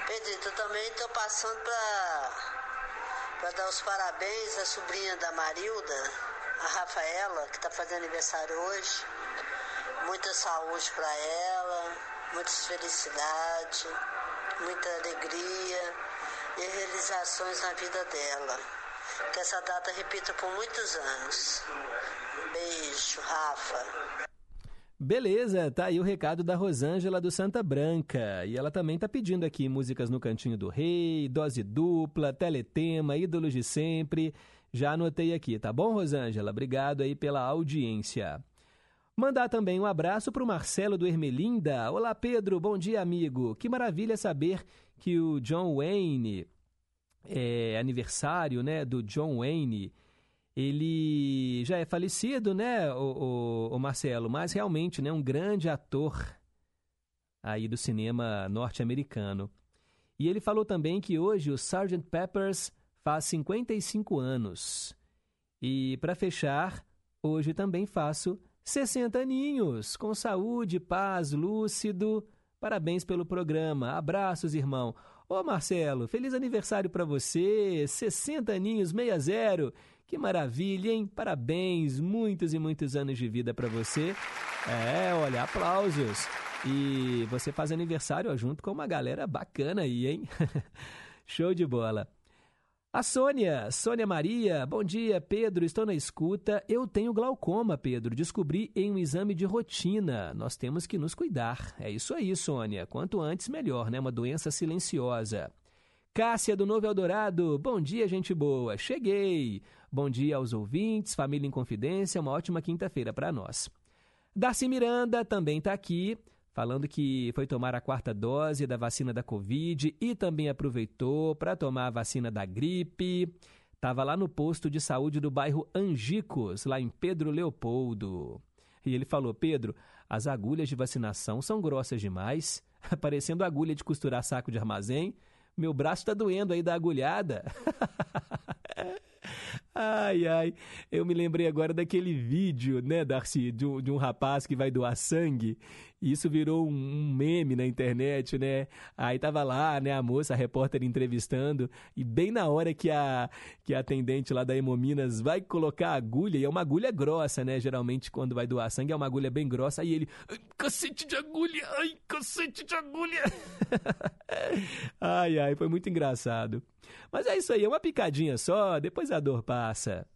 Pedrito, eu também estou passando para dar os parabéns à sobrinha da Marilda, a Rafaela, que está fazendo aniversário hoje. Muita saúde para ela, muitas felicidades, muita alegria e realizações na vida dela. Que essa data repita por muitos anos. Beijo, Rafa. Beleza, tá aí o recado da Rosângela do Santa Branca. E ela também tá pedindo aqui músicas no Cantinho do Rei, Dose Dupla, Teletema, Ídolos de Sempre. Já anotei aqui, tá bom, Rosângela? Obrigado aí pela audiência. Mandar também um abraço para o Marcelo do Ermelinda. Olá, Pedro. Bom dia, amigo. Que maravilha saber que o John Wayne, é, aniversário né, do John Wayne, ele já é falecido, né, o, o, o Marcelo? Mas realmente, né, um grande ator aí do cinema norte-americano. E ele falou também que hoje o Sgt. Peppers faz 55 anos. E para fechar, hoje também faço 60 aninhos, com saúde, paz, lúcido. Parabéns pelo programa. Abraços, irmão. Ô Marcelo, feliz aniversário para você. 60 aninhos, 60. Que maravilha, hein? Parabéns, muitos e muitos anos de vida para você. É, olha, aplausos. E você faz aniversário junto com uma galera bacana aí, hein? <laughs> Show de bola. A Sônia, Sônia Maria, bom dia, Pedro, estou na escuta. Eu tenho glaucoma, Pedro, descobri em um exame de rotina. Nós temos que nos cuidar. É isso aí, Sônia. Quanto antes, melhor, né? Uma doença silenciosa. Cássia do Novo Eldorado, bom dia, gente boa. Cheguei. Bom dia aos ouvintes, família em confidência, uma ótima quinta-feira para nós. Darcy Miranda também está aqui falando que foi tomar a quarta dose da vacina da Covid e também aproveitou para tomar a vacina da gripe. Estava lá no posto de saúde do bairro Angicos, lá em Pedro Leopoldo. E ele falou: Pedro, as agulhas de vacinação são grossas demais, <laughs> parecendo agulha de costurar saco de armazém. Meu braço está doendo aí da agulhada. <laughs> Ai, ai, eu me lembrei agora daquele vídeo, né, Darcy, de um, de um rapaz que vai doar sangue, e isso virou um, meme na internet, né? Aí tava lá, né, a moça, a repórter entrevistando, e bem na hora que a, que a atendente lá da Hemominas vai colocar a agulha, e é uma agulha grossa, né? Geralmente quando vai doar sangue é uma agulha bem grossa, aí ele, cacete de agulha, ai, cacete de agulha. <laughs> ai, ai, foi muito engraçado. Mas é isso aí, é uma picadinha só, depois a dor passa.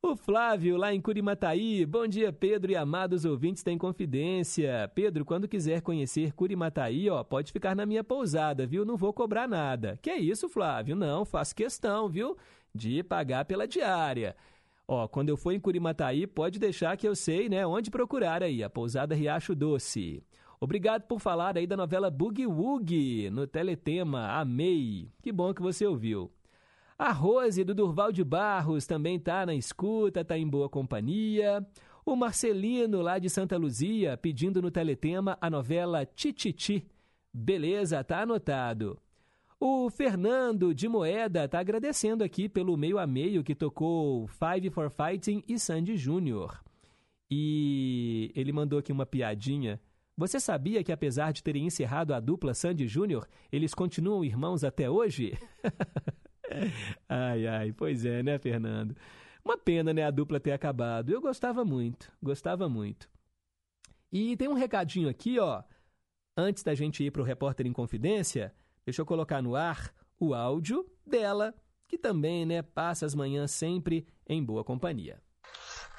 O Flávio, lá em Curimataí. Bom dia, Pedro e amados ouvintes da Inconfidência. Pedro, quando quiser conhecer Curimataí, ó, pode ficar na minha pousada, viu? Não vou cobrar nada. Que isso, Flávio? Não, faço questão, viu? De pagar pela diária. Ó, quando eu for em Curimataí, pode deixar que eu sei, né, onde procurar aí, a pousada Riacho Doce. Obrigado por falar aí da novela Boogie Woogie no Teletema. Amei. Que bom que você ouviu. A Rose do Durval de Barros também tá na escuta, tá em boa companhia. O Marcelino lá de Santa Luzia pedindo no Teletema a novela Tititi. Beleza, tá anotado. O Fernando de Moeda tá agradecendo aqui pelo meio a meio que tocou Five for Fighting e Sandy Júnior. E ele mandou aqui uma piadinha. Você sabia que apesar de terem encerrado a dupla Sandy Júnior, eles continuam irmãos até hoje? <laughs> ai, ai, pois é, né, Fernando? Uma pena, né, a dupla ter acabado. Eu gostava muito, gostava muito. E tem um recadinho aqui, ó. Antes da gente ir para o Repórter em Confidência, deixa eu colocar no ar o áudio dela, que também, né, passa as manhãs sempre em boa companhia.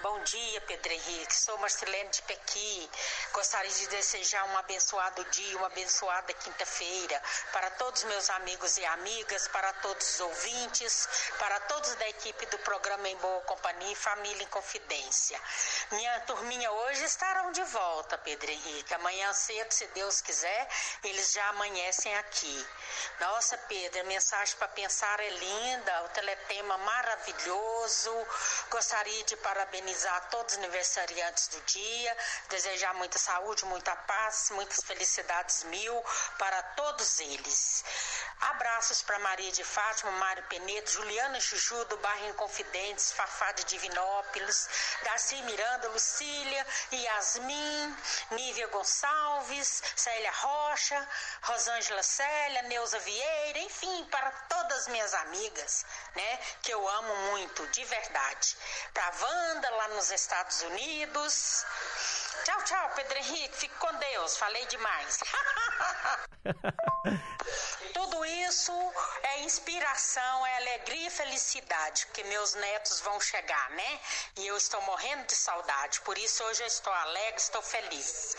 Bom dia, Pedro Henrique. Sou Marcelene de Pequi. Gostaria de desejar um abençoado dia, uma abençoada quinta-feira para todos meus amigos e amigas, para todos os ouvintes, para todos da equipe do programa Em Boa Companhia e Família em Confidência. Minha turminha hoje estarão de volta, Pedro Henrique. Amanhã cedo, se Deus quiser, eles já amanhecem aqui. Nossa, Pedro, a mensagem para pensar é linda, o teletema maravilhoso. Gostaria de parabenizar todos os aniversariantes do dia, desejar muita saúde, muita paz, muitas felicidades mil para todos eles. Abraços para Maria de Fátima, Mário Penedo, Juliana Chuchu do bairro Inconfidentes, Fafá de Divinópolis, Darcy Miranda, Lucília, Yasmin, Nívia Gonçalves, Célia Rocha, Rosângela Célia, Neuza Vieira, enfim, para todas minhas amigas, né, que eu amo muito, de verdade. pra Wanda lá nos Estados Unidos. Tchau, tchau, Pedro Henrique. Fique com Deus. Falei demais. <laughs> <laughs> Tudo isso é inspiração, é alegria e felicidade, porque meus netos vão chegar, né? E eu estou morrendo de saudade. Por isso hoje eu estou alegre, estou feliz.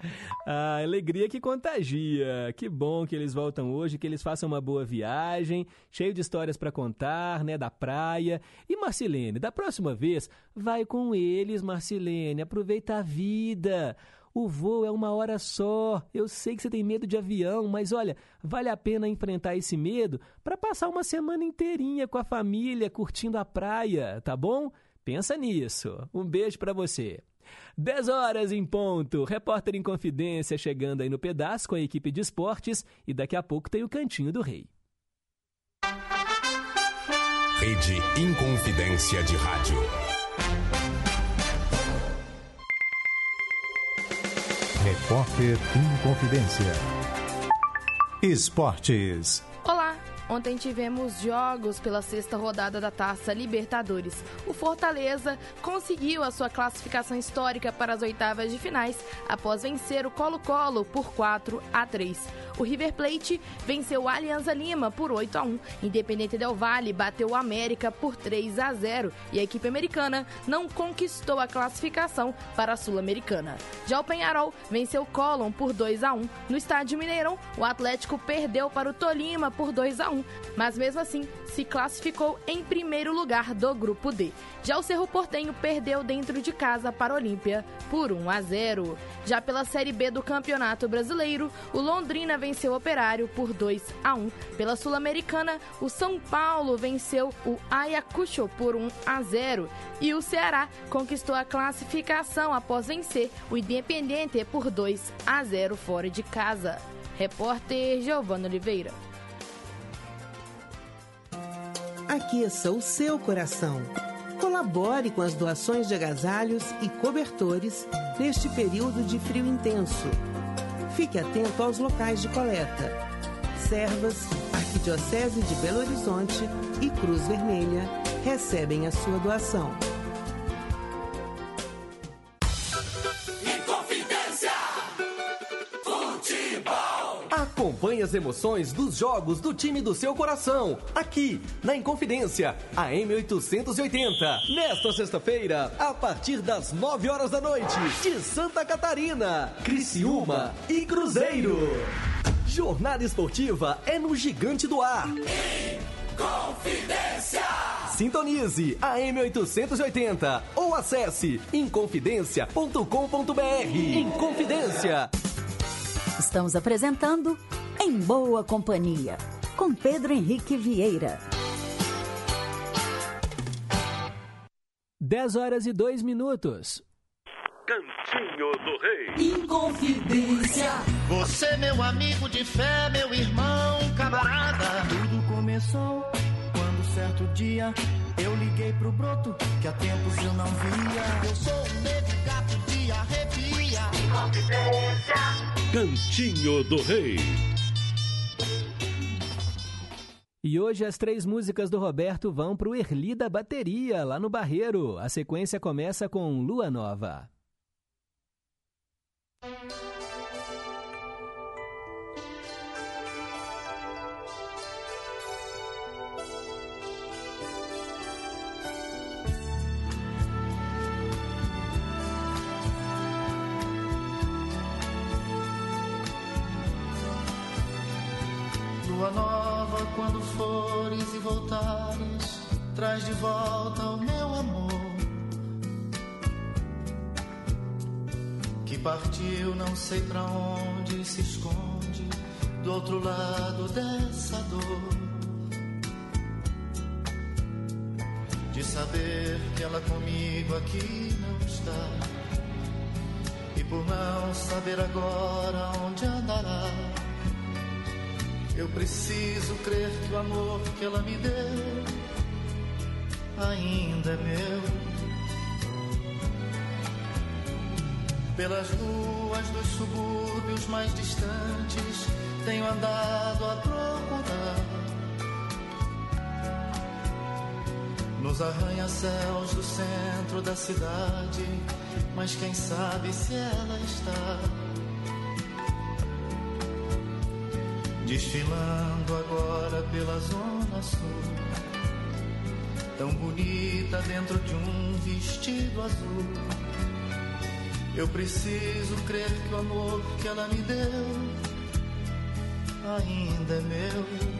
<laughs> A alegria que contagia. Que bom que eles voltam hoje, que eles façam uma boa viagem, cheio de histórias para contar, né, da praia. E Marcilene, da próxima vez, vai com eles, Marcilene, aproveita a vida. O voo é uma hora só. Eu sei que você tem medo de avião, mas olha, vale a pena enfrentar esse medo para passar uma semana inteirinha com a família, curtindo a praia, tá bom? Pensa nisso. Um beijo para você. 10 horas em ponto. Repórter em Confidência chegando aí no pedaço com a equipe de esportes e daqui a pouco tem o Cantinho do Rei. Rede Inconfidência de Rádio. Repórter em Confidência. Esportes. Ontem tivemos jogos pela sexta rodada da Taça Libertadores. O Fortaleza conseguiu a sua classificação histórica para as oitavas de finais após vencer o Colo-Colo por 4 a 3. O River Plate venceu o Alianza Lima por 8 a 1. Independente Del Valle bateu o América por 3 a 0 e a equipe americana não conquistou a classificação para a Sul-Americana. Já o Penharol venceu o Colón por 2 a 1. No estádio Mineirão, o Atlético perdeu para o Tolima por 2 a 1, mas mesmo assim se classificou em primeiro lugar do grupo D. Já o Cerro Portenho perdeu dentro de casa para o Olímpia por 1 a 0. Já pela Série B do Campeonato Brasileiro, o Londrina venceu o Operário por 2 a 1. Pela Sul-Americana, o São Paulo venceu o Ayacucho por 1 a 0 e o Ceará conquistou a classificação após vencer o Independiente por 2 a 0 fora de casa. Repórter Giovanna Oliveira. Aqueça o seu coração. Colabore com as doações de agasalhos e cobertores neste período de frio intenso. Fique atento aos locais de coleta. Servas, Arquidiocese de Belo Horizonte e Cruz Vermelha recebem a sua doação. Acompanhe as emoções dos jogos do time do seu coração, aqui na Inconfidência, a M880. Nesta sexta-feira, a partir das 9 horas da noite, de Santa Catarina, Criciúma e Cruzeiro. Jornada esportiva é no Gigante do Ar. Confidência. Sintonize a M880 ou acesse inconfidencia.com.br. Inconfidência. Estamos apresentando Em Boa Companhia, com Pedro Henrique Vieira. 10 horas e 2 minutos. Cantinho do Rei. Inconfidência. Você, meu amigo de fé, meu irmão, camarada. Tudo começou quando certo dia eu liguei pro broto que há tempos eu não via. Eu sou um negro gato de arrepia. Inconfidência. Cantinho do Rei. E hoje as três músicas do Roberto vão pro Erli da Bateria, lá no Barreiro. A sequência começa com Lua Nova. Lua nova, quando fores e voltares, traz de volta o meu amor. Que partiu, não sei pra onde se esconde, do outro lado dessa dor. De saber que ela comigo aqui não está. E por não saber agora onde andará. Eu preciso crer que o amor que ela me deu ainda é meu. Pelas ruas dos subúrbios mais distantes tenho andado a procurar. Nos arranha-céus do centro da cidade, mas quem sabe se ela está desfilando agora pela zona sul, tão bonita dentro de um vestido azul. Eu preciso crer que o amor que ela me deu ainda é meu.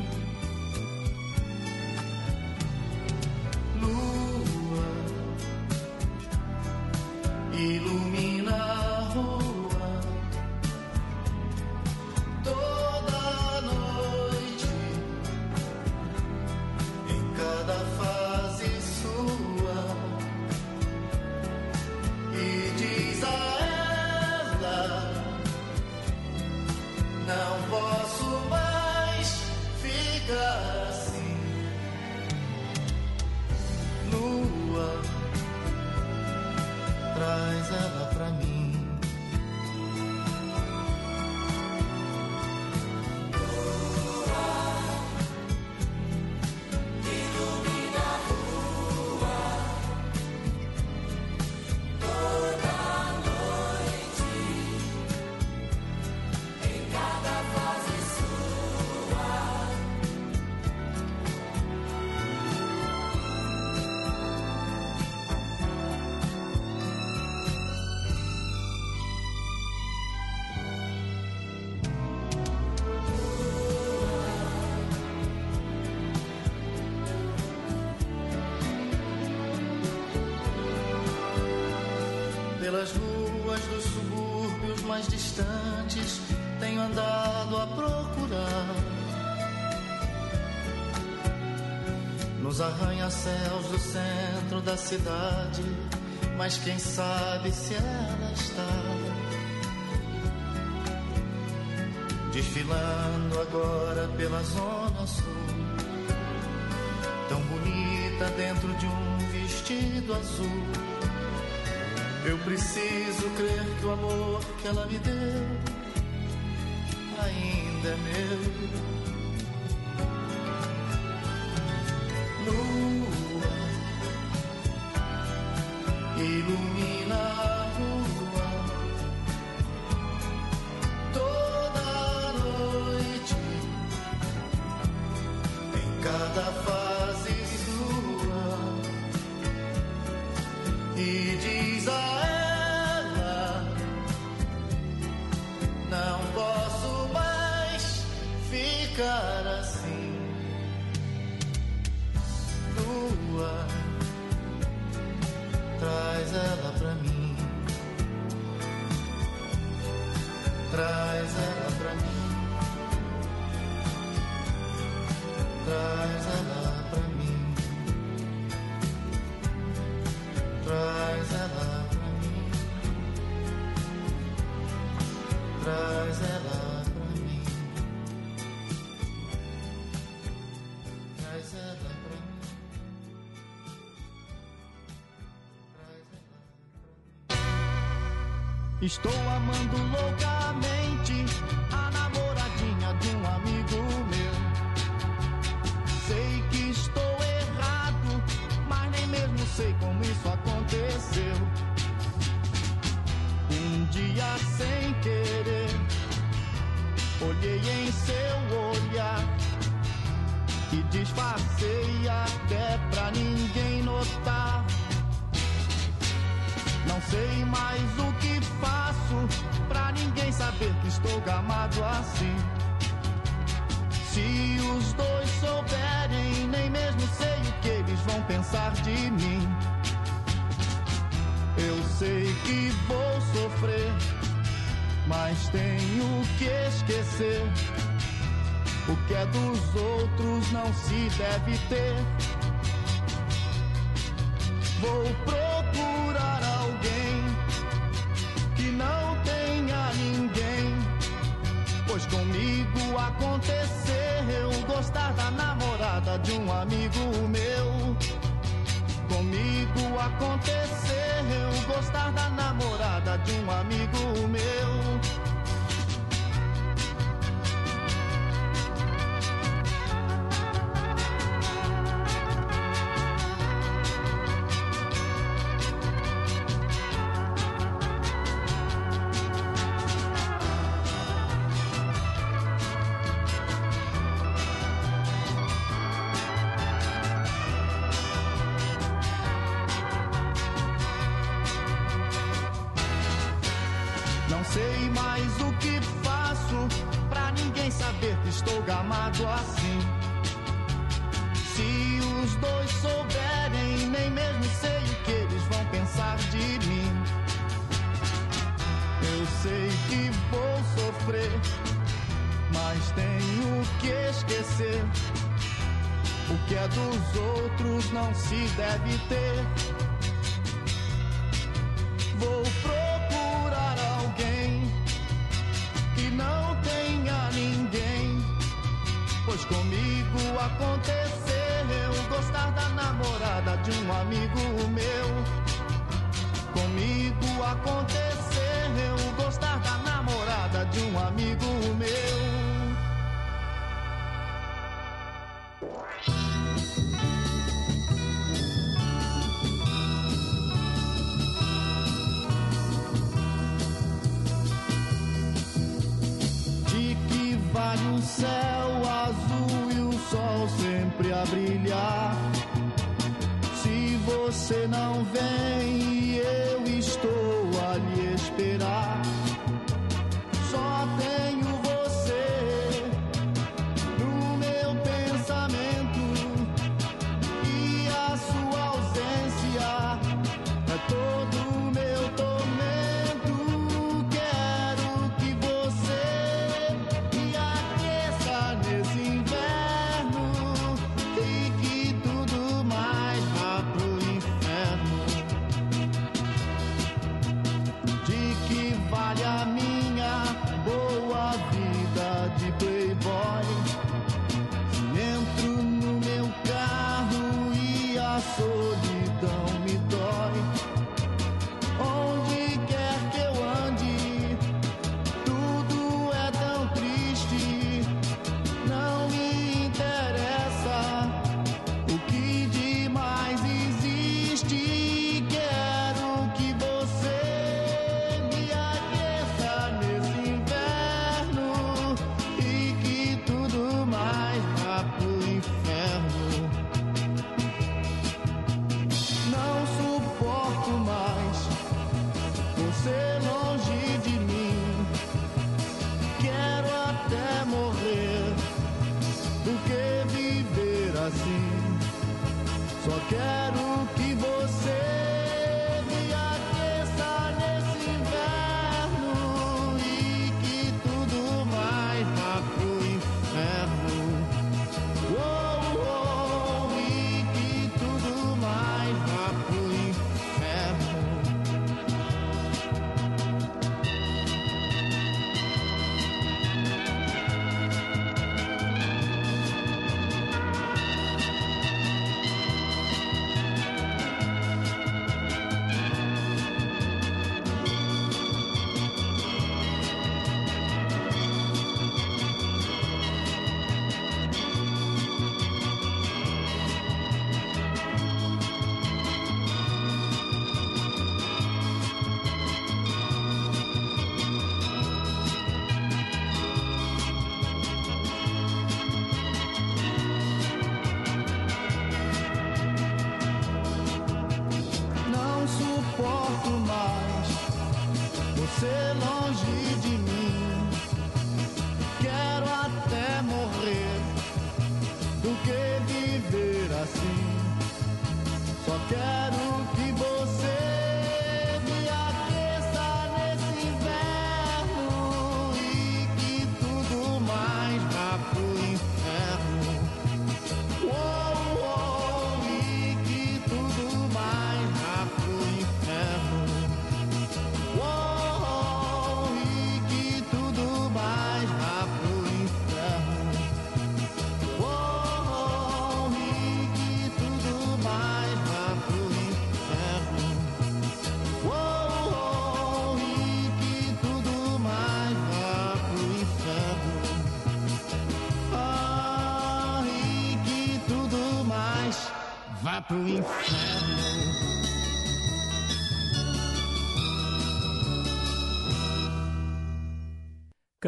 Cidade, mas quem sabe se ela está desfilando agora pela zona sul, tão bonita dentro de um vestido azul. Eu preciso crer que o amor que ela me deu Estou amando loucamente a namoradinha de um amigo meu. Sei que estou errado, mas nem mesmo sei como isso aconteceu. Um dia sem querer, olhei em seu olhar e disfarcei até pra ninguém notar. Sei mais o que faço pra ninguém saber que estou gamado assim. Se os dois souberem, nem mesmo sei o que eles vão pensar de mim. Eu sei que vou sofrer, mas tenho que esquecer. O que é dos outros não se deve ter. Vou procurar gostar da namorada de um amigo meu. Comigo aconteceu gostar da namorada de um amigo meu.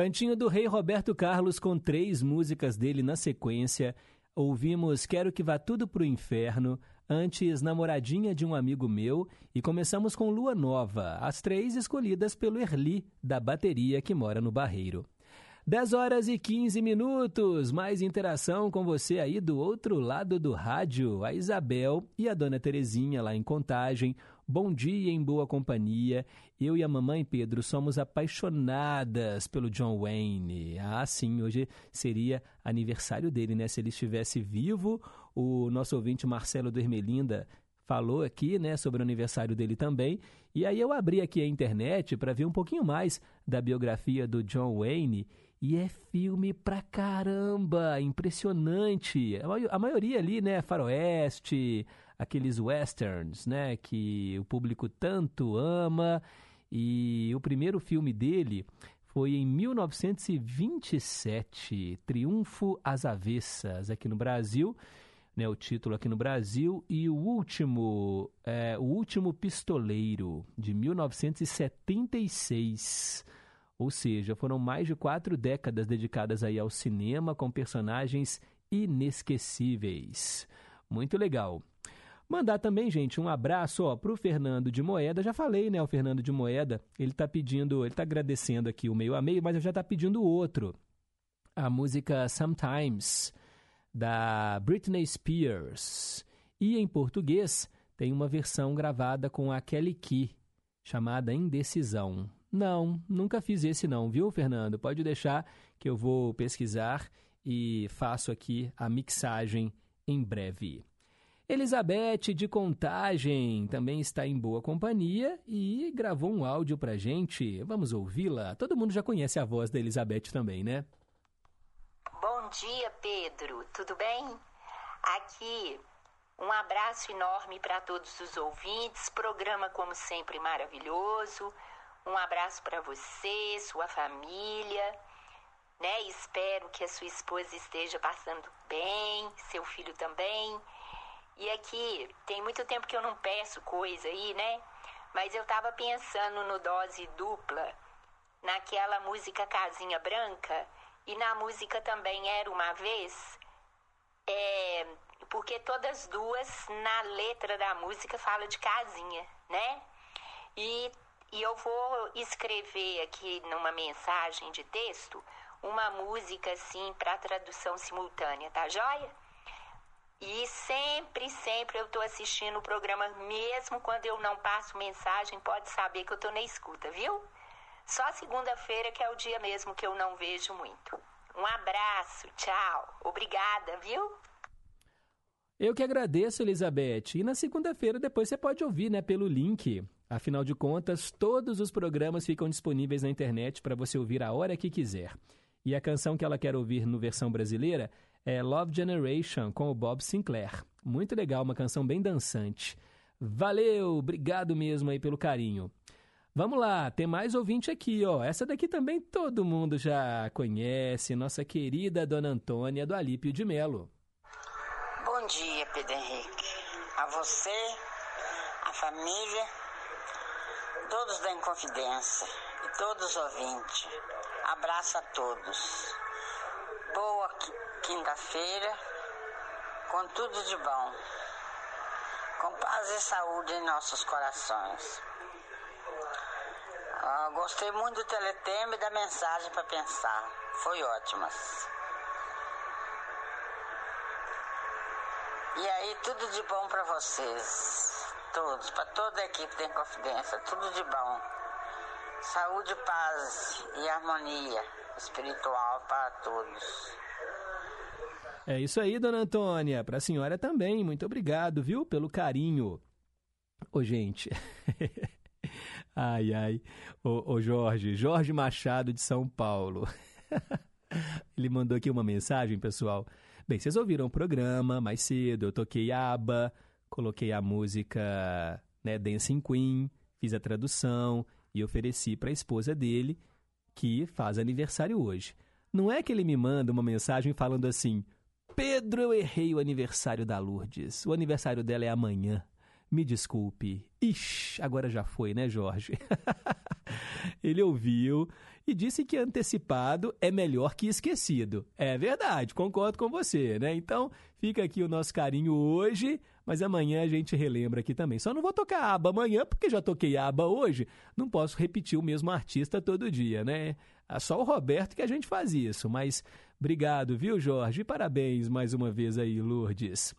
Cantinho do Rei Roberto Carlos com três músicas dele na sequência. Ouvimos Quero que Vá Tudo Pro Inferno, Antes, Namoradinha de um Amigo Meu. E começamos com Lua Nova, as três escolhidas pelo Erli, da bateria que mora no Barreiro. 10 horas e 15 minutos. Mais interação com você aí do outro lado do rádio. A Isabel e a dona Terezinha lá em Contagem. Bom dia em boa companhia. Eu e a mamãe Pedro somos apaixonadas pelo John Wayne. Ah, sim, hoje seria aniversário dele, né? Se ele estivesse vivo, o nosso ouvinte Marcelo do falou aqui, né, sobre o aniversário dele também. E aí eu abri aqui a internet para ver um pouquinho mais da biografia do John Wayne e é filme pra caramba, impressionante. A maioria ali, né, faroeste, aqueles westerns, né, que o público tanto ama. E o primeiro filme dele foi em 1927, Triunfo às Avessas, aqui no Brasil, né, o título aqui no Brasil, e o último, é, o último Pistoleiro, de 1976. Ou seja, foram mais de quatro décadas dedicadas aí ao cinema com personagens inesquecíveis. Muito legal. Mandar também, gente, um abraço ó, pro Fernando de Moeda. Já falei, né, o Fernando de Moeda. Ele tá pedindo, ele tá agradecendo aqui o meio a meio, mas eu já tá pedindo outro. A música Sometimes, da Britney Spears. E em português, tem uma versão gravada com a Kelly Key, chamada Indecisão. Não, nunca fiz esse não, viu, Fernando? Pode deixar que eu vou pesquisar e faço aqui a mixagem em breve. Elizabeth de Contagem também está em boa companhia e gravou um áudio pra gente. Vamos ouvi-la? Todo mundo já conhece a voz da Elizabeth também, né? Bom dia, Pedro. Tudo bem? Aqui, um abraço enorme para todos os ouvintes. Programa, como sempre, maravilhoso. Um abraço para você, sua família. Né? Espero que a sua esposa esteja passando bem, seu filho também. E aqui, tem muito tempo que eu não peço coisa aí, né? Mas eu tava pensando no dose dupla, naquela música Casinha Branca e na música também Era Uma Vez, é, porque todas duas, na letra da música, fala de casinha, né? E, e eu vou escrever aqui numa mensagem de texto uma música assim para tradução simultânea, tá joia? E sempre, sempre eu tô assistindo o programa, mesmo quando eu não passo mensagem, pode saber que eu tô na escuta, viu? Só segunda-feira que é o dia mesmo que eu não vejo muito. Um abraço, tchau. Obrigada, viu? Eu que agradeço, Elizabeth. E na segunda-feira depois você pode ouvir, né, pelo link. Afinal de contas, todos os programas ficam disponíveis na internet para você ouvir a hora que quiser. E a canção que ela quer ouvir no versão brasileira é Love Generation com o Bob Sinclair. Muito legal, uma canção bem dançante. Valeu, obrigado mesmo aí pelo carinho. Vamos lá, tem mais ouvinte aqui, ó. Essa daqui também todo mundo já conhece, nossa querida Dona Antônia do Alípio de Melo. Bom dia, Pedro Henrique. A você, a família, todos da Inconfidência e todos os ouvintes. Abraço a todos. Boa qui- quinta-feira, com tudo de bom. Com paz e saúde em nossos corações. Ah, gostei muito do teletema e da mensagem para pensar. Foi ótimas. E aí, tudo de bom para vocês. Todos, para toda a equipe da Inconfidência. Tudo de bom. Saúde, paz e harmonia espiritual para todos. É isso aí, Dona Antônia. Para a senhora também, muito obrigado, viu, pelo carinho. Ô, gente. <laughs> ai, ai. Ô, ô, Jorge, Jorge Machado de São Paulo. <laughs> Ele mandou aqui uma mensagem, pessoal. Bem, vocês ouviram o programa mais cedo, eu toquei ABBA, coloquei a música né, Dancing Queen, fiz a tradução e ofereci para a esposa dele, que faz aniversário hoje. Não é que ele me manda uma mensagem falando assim: Pedro, eu errei o aniversário da Lourdes. O aniversário dela é amanhã. Me desculpe. Ixi, agora já foi, né, Jorge? <laughs> Ele ouviu e disse que antecipado é melhor que esquecido. É verdade, concordo com você, né? Então, fica aqui o nosso carinho hoje, Mas amanhã a gente relembra aqui também. Só não vou tocar aba amanhã, porque já toquei aba hoje. Não posso repetir o mesmo artista todo dia, né? É só o Roberto que a gente faz isso. Mas obrigado, viu, Jorge? Parabéns mais uma vez aí, Lourdes.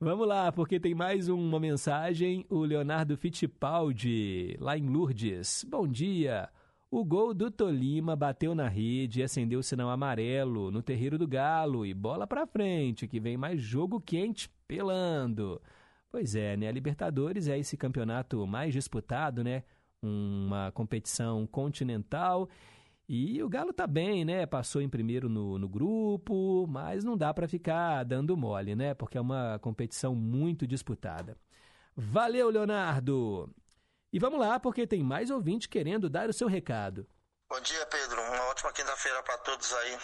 Vamos lá, porque tem mais uma mensagem. O Leonardo Fittipaldi, lá em Lourdes. Bom dia. O gol do Tolima bateu na rede e acendeu o sinal amarelo no terreiro do Galo. E bola pra frente, que vem mais jogo quente pelando. Pois é, né? A Libertadores é esse campeonato mais disputado, né? Uma competição continental. E o Galo tá bem, né? Passou em primeiro no, no grupo, mas não dá para ficar dando mole, né? Porque é uma competição muito disputada. Valeu, Leonardo! E vamos lá, porque tem mais ouvinte querendo dar o seu recado. Bom dia, Pedro. Uma ótima quinta-feira para todos aí.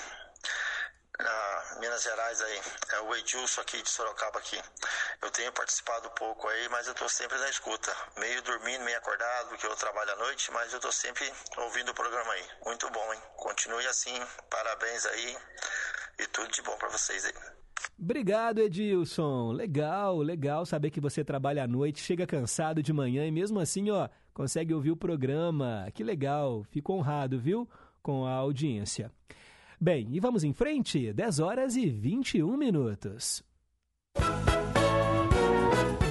Na Minas Gerais aí. É o Edilson aqui de Sorocaba aqui. Eu tenho participado pouco aí, mas eu tô sempre na escuta. Meio dormindo, meio acordado, porque eu trabalho à noite, mas eu tô sempre ouvindo o programa aí. Muito bom, hein? Continue assim. Parabéns aí. E tudo de bom para vocês aí. Obrigado, Edilson. Legal, legal saber que você trabalha à noite, chega cansado de manhã e mesmo assim, ó, consegue ouvir o programa. Que legal. Fico honrado, viu? Com a audiência. Bem, e vamos em frente? 10 horas e 21 minutos.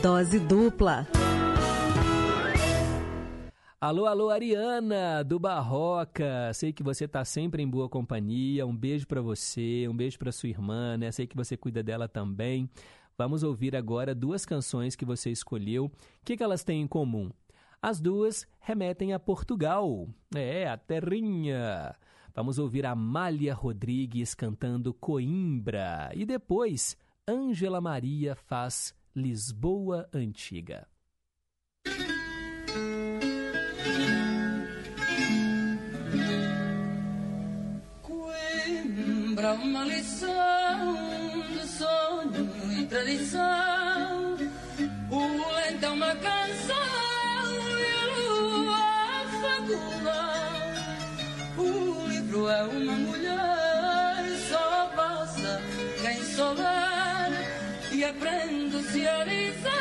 Dose dupla. Alô, alô, Ariana, do Barroca. Sei que você tá sempre em boa companhia. Um beijo para você, um beijo para sua irmã, né? Sei que você cuida dela também. Vamos ouvir agora duas canções que você escolheu. O que, que elas têm em comum? As duas remetem a Portugal. É, a terrinha. Vamos ouvir Amália Rodrigues cantando Coimbra. E depois, Ângela Maria faz Lisboa Antiga. Coimbra, uma lição de sonho e tradição. O lento é uma canção e a lua a faculdade. O livro é uma mulher, só passa quem souber e aprende-se a dizer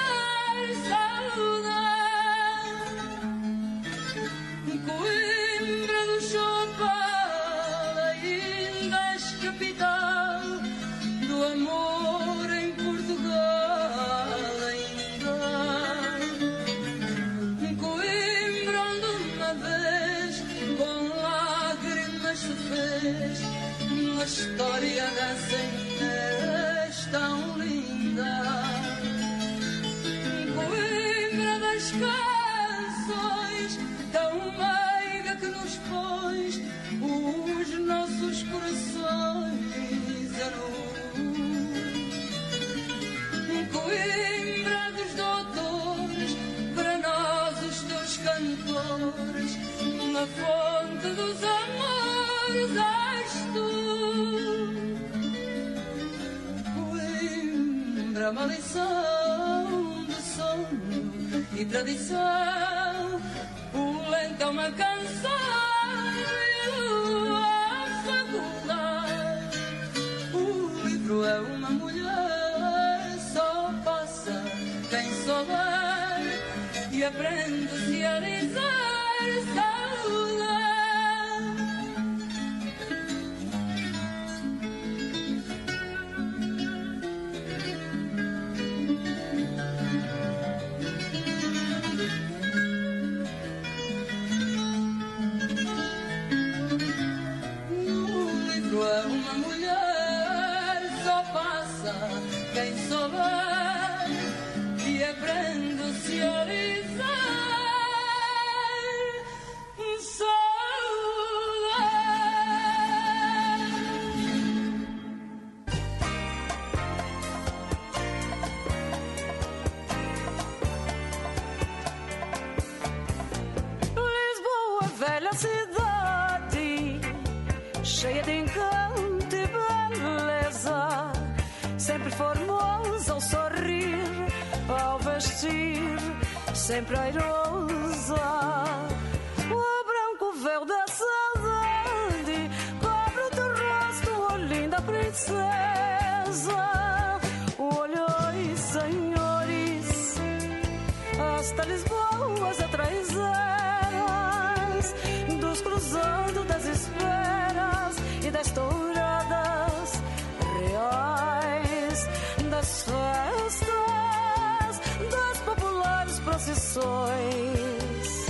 se fez uma história dessa és tão linda. Coimbra das canções tão meiga que nos pôs os nossos corações a nu. Coimbra dos doutores, para nós os teus cantores, na fonte Uma lição de sonho e tradição. O lento uma canção e a lua a faculdade. O livro é uma mulher, só passa quem souber e aprende-se sempre airosa. Procissões,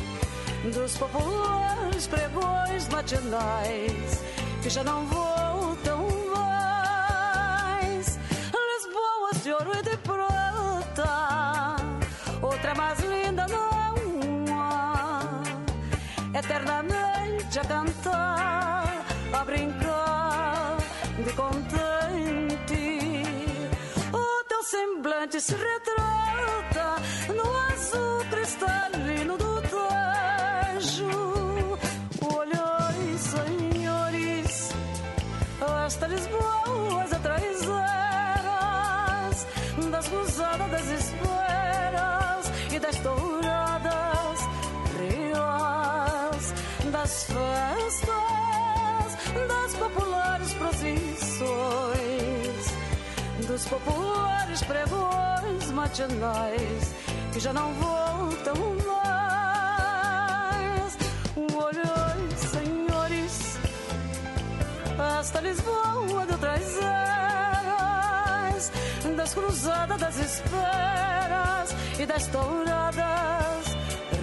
dos populares pregões matinais que já não voltam mais. Lisboas de ouro e de prata, outra mais linda não há. Eternamente a cantar, a brincar de contente. O teu semblante se retrata dos populares pregões matinais que já não voltam mais. Olhai senhores esta Lisboa de traizeras, das cruzadas das esperas e das touradas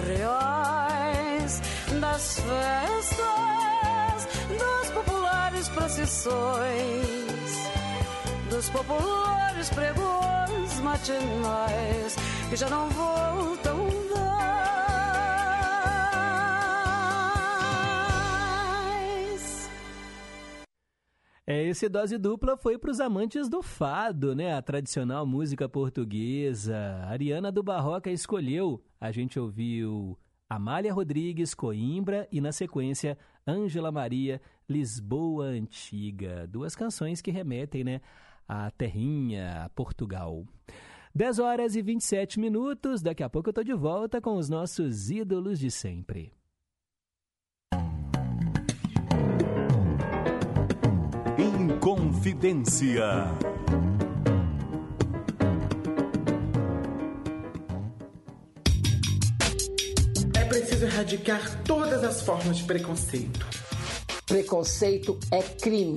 reais, das festas, das populares procissões, dos populares pregões matinais que já não voltam mais. É, esse dose dupla foi para os amantes do fado, né? A tradicional música portuguesa. Ariana do Barroca escolheu. A gente ouviu Amália Rodrigues, Coimbra e, na sequência, Ângela Maria, Lisboa Antiga. Duas canções que remetem, né? À terrinha, a Portugal. 10 horas e 27 minutos. Daqui a pouco eu tô de volta com os nossos ídolos de sempre. Inconfidência. É preciso erradicar todas as formas de preconceito. Preconceito é crime.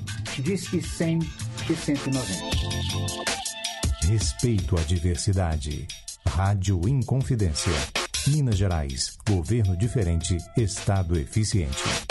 Diz que 100 e 190. Respeito à diversidade. Rádio Inconfidência. Minas Gerais. Governo diferente. Estado eficiente.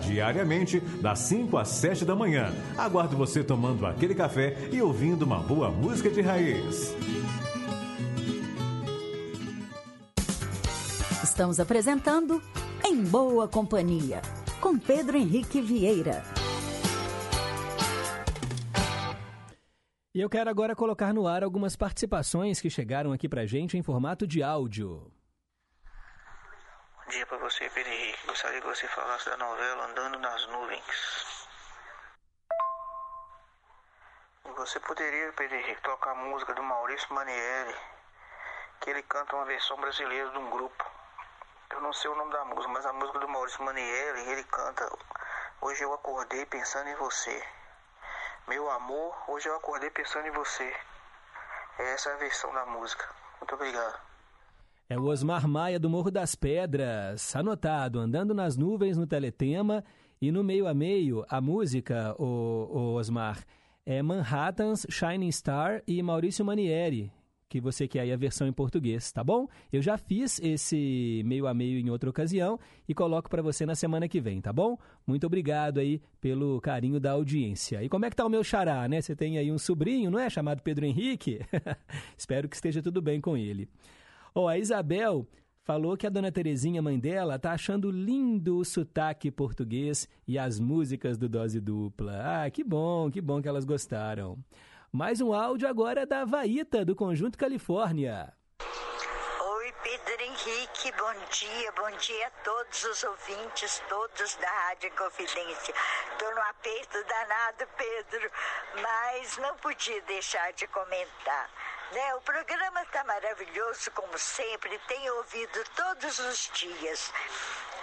diariamente, das 5 às 7 da manhã. Aguardo você tomando aquele café e ouvindo uma boa música de raiz. Estamos apresentando Em Boa Companhia, com Pedro Henrique Vieira. E eu quero agora colocar no ar algumas participações que chegaram aqui pra gente em formato de áudio. Dia pra você, Pedro Henrique. Gostaria que você falasse da novela Andando nas Nuvens. E você poderia, Pedro Henrique, tocar a música do Maurício Manieri, que ele canta uma versão brasileira de um grupo. Eu não sei o nome da música, mas a música do Maurício Manieri, ele canta Hoje eu acordei pensando em você. Meu amor, hoje eu acordei pensando em você. Essa é a versão da música. Muito obrigado. É o Osmar Maia do Morro das Pedras, anotado, andando nas nuvens no teletema e no meio a meio a música, o, Osmar, é Manhattan's Shining Star e Maurício Manieri, que você quer aí a versão em português, tá bom? Eu já fiz esse meio a meio em outra ocasião e coloco para você na semana que vem, tá bom? Muito obrigado aí pelo carinho da audiência. E como é que tá o meu xará, né? Você tem aí um sobrinho, não é? Chamado Pedro Henrique? <laughs> Espero que esteja tudo bem com ele. Oh, a Isabel falou que a dona Terezinha, mãe dela, tá achando lindo o sotaque português e as músicas do Dose Dupla. Ah, que bom, que bom que elas gostaram. Mais um áudio agora da Vaíta, do Conjunto Califórnia. Oi, Pedro Henrique, bom dia, bom dia a todos os ouvintes, todos da Rádio Confidência. Estou no aperto danado, Pedro, mas não podia deixar de comentar. Né? O programa está maravilhoso, como sempre, tenho ouvido todos os dias.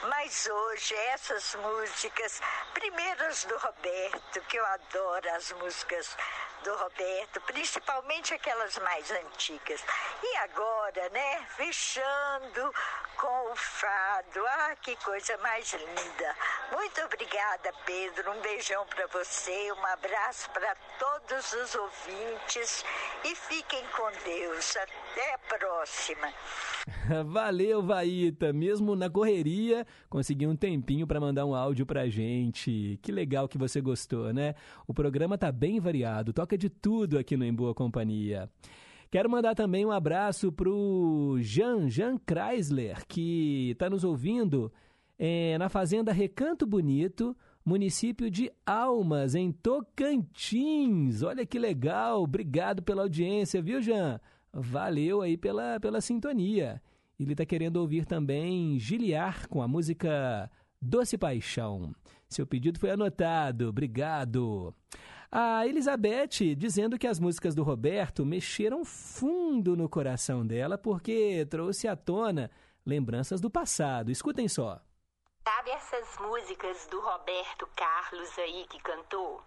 Mas hoje essas músicas, primeiras do Roberto, que eu adoro as músicas do Roberto, principalmente aquelas mais antigas. E agora, né, fechando com o fado. Ah, que coisa mais linda. Muito obrigada, Pedro. Um beijão para você, um abraço para todos os ouvintes e fiquem com Deus. Até a próxima. <laughs> Valeu, Vaíta. Mesmo na correria, consegui um tempinho para mandar um áudio pra gente. Que legal que você gostou, né? O programa tá bem variado, toca de tudo aqui no Em Boa Companhia. Quero mandar também um abraço pro Jean, Jean Chrysler, que está nos ouvindo é, na Fazenda Recanto Bonito, município de Almas, em Tocantins. Olha que legal, obrigado pela audiência, viu, Jean? Valeu aí pela, pela sintonia. Ele está querendo ouvir também Giliar com a música Doce Paixão. Seu pedido foi anotado, obrigado. A Elizabeth dizendo que as músicas do Roberto mexeram fundo no coração dela porque trouxe à tona lembranças do passado. Escutem só. Sabe essas músicas do Roberto Carlos aí que cantou?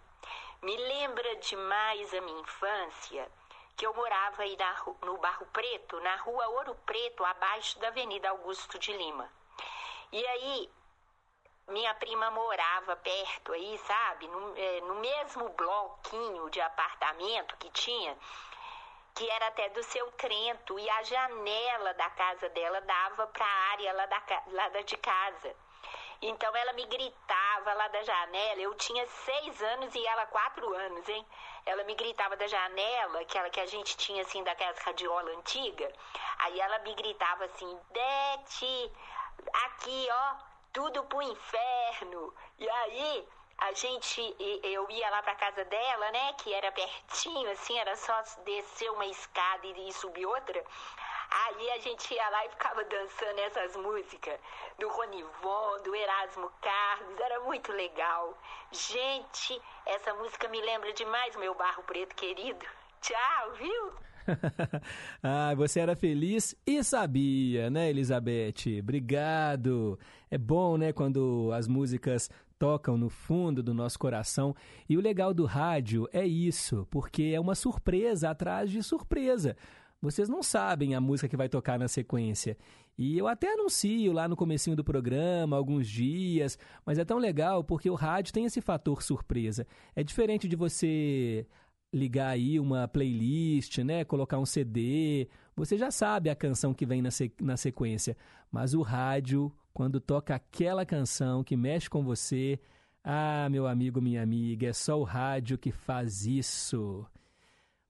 Me lembra demais a minha infância que eu morava aí na, no Barro Preto, na rua Ouro Preto, abaixo da Avenida Augusto de Lima. E aí, minha prima morava perto aí, sabe? No, é, no mesmo bloquinho de apartamento que tinha, que era até do seu Trento, e a janela da casa dela dava para a área lá, da, lá de casa. Então ela me gritava lá da janela. Eu tinha seis anos e ela quatro anos, hein? Ela me gritava da janela, aquela que a gente tinha assim daquelas radiola antiga. Aí ela me gritava assim: Bete, aqui ó, tudo pro inferno. E aí a gente, eu ia lá pra casa dela, né? Que era pertinho, assim, era só descer uma escada e subir outra. Aí a gente ia lá e ficava dançando essas músicas do Ronivon, do Erasmo Carlos, era muito legal. Gente, essa música me lembra demais meu barro preto querido. Tchau, viu? <laughs> ah, você era feliz e sabia, né, Elizabeth? Obrigado. É bom, né, quando as músicas tocam no fundo do nosso coração. E o legal do rádio é isso, porque é uma surpresa atrás de surpresa vocês não sabem a música que vai tocar na sequência. E eu até anuncio lá no comecinho do programa, alguns dias, mas é tão legal porque o rádio tem esse fator surpresa. É diferente de você ligar aí uma playlist, né, colocar um CD, você já sabe a canção que vem na, na sequência, mas o rádio, quando toca aquela canção que mexe com você, ah, meu amigo, minha amiga, é só o rádio que faz isso.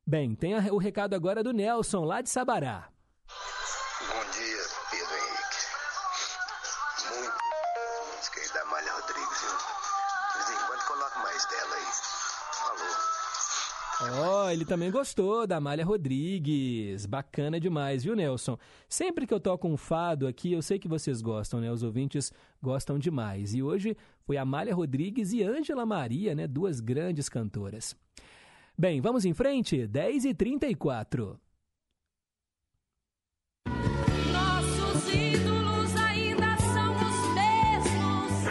Bem, tem o recado agora do Nelson, lá de Sabará. Bom dia, Pedro Henrique. Muito música aí da Malha Rodrigues, viu? De vez em quando coloca mais dela aí. Falou. Ó, oh, ele também gostou da Amália Rodrigues. Bacana demais, viu, Nelson? Sempre que eu toco um fado aqui, eu sei que vocês gostam, né? Os ouvintes gostam demais. E hoje foi Amália Rodrigues e Ângela Maria, né? Duas grandes cantoras. Bem, vamos em frente, 10 e 34 Nossos ídolos ainda são os mesmos.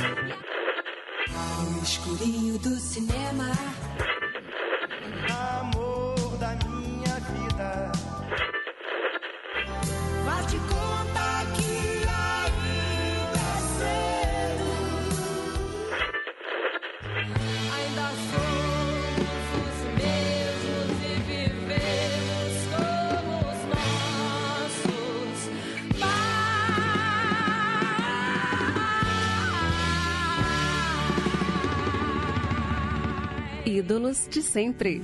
No escurinho do cinema. Ídolos de sempre.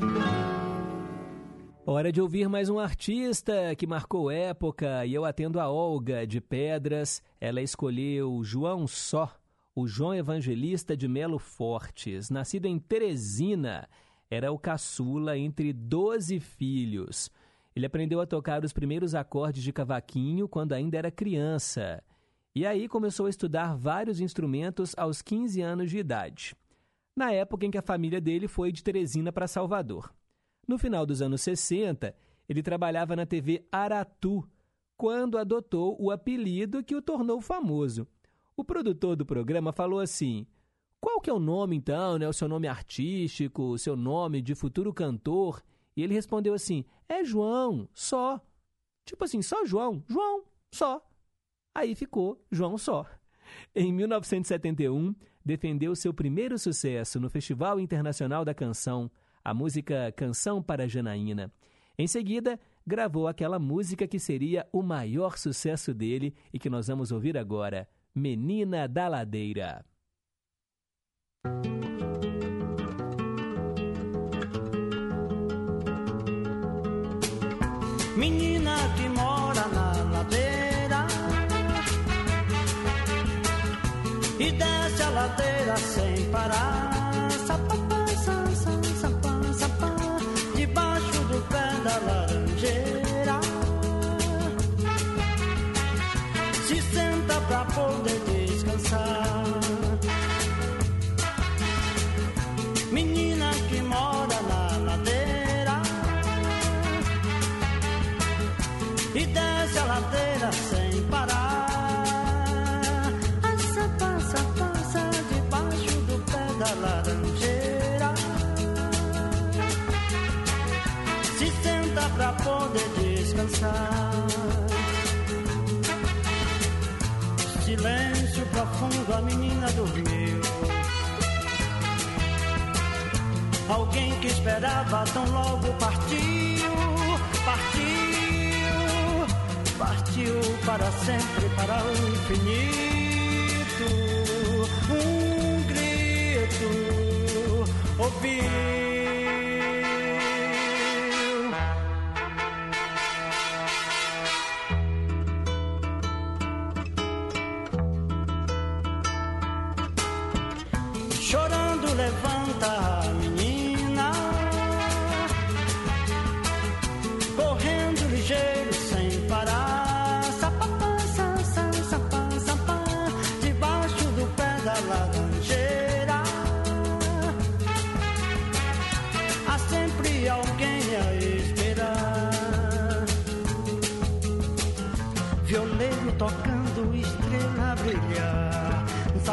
Hora de ouvir mais um artista que marcou época e eu atendo a Olga de Pedras. Ela escolheu João Só, o João Evangelista de Melo Fortes, nascido em Teresina. Era o caçula entre 12 filhos. Ele aprendeu a tocar os primeiros acordes de cavaquinho quando ainda era criança. E aí começou a estudar vários instrumentos aos 15 anos de idade. Na época em que a família dele foi de Teresina para Salvador. No final dos anos 60, ele trabalhava na TV Aratu, quando adotou o apelido que o tornou famoso. O produtor do programa falou assim: "Qual que é o nome então, né, o seu nome artístico, o seu nome de futuro cantor?" E ele respondeu assim: "É João, só." Tipo assim, só João, João, só. Aí ficou João só. Em 1971, defendeu seu primeiro sucesso no Festival Internacional da Canção, a música Canção para Janaína. Em seguida, gravou aquela música que seria o maior sucesso dele e que nós vamos ouvir agora, Menina da Ladeira. Menina desce a ladeira sem parar. Descansar. Silêncio profundo, a menina dormiu. Alguém que esperava tão logo partiu, partiu, partiu para sempre, para o infinito. Um grito ouviu.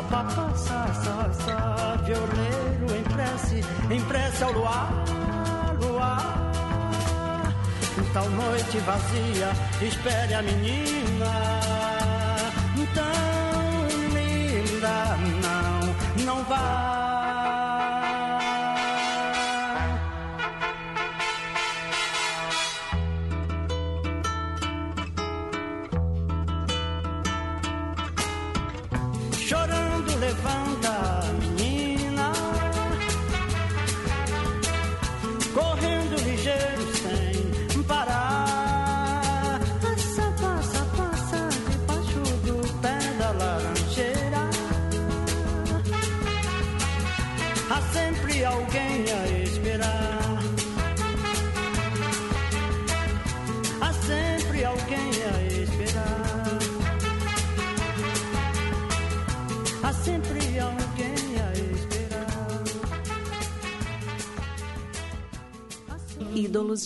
Sapapá, sa, sa, sa, violeiro em prece, em prece ao luar, luar. Tal noite vazia, espere a menina. Tão linda, não, não vá.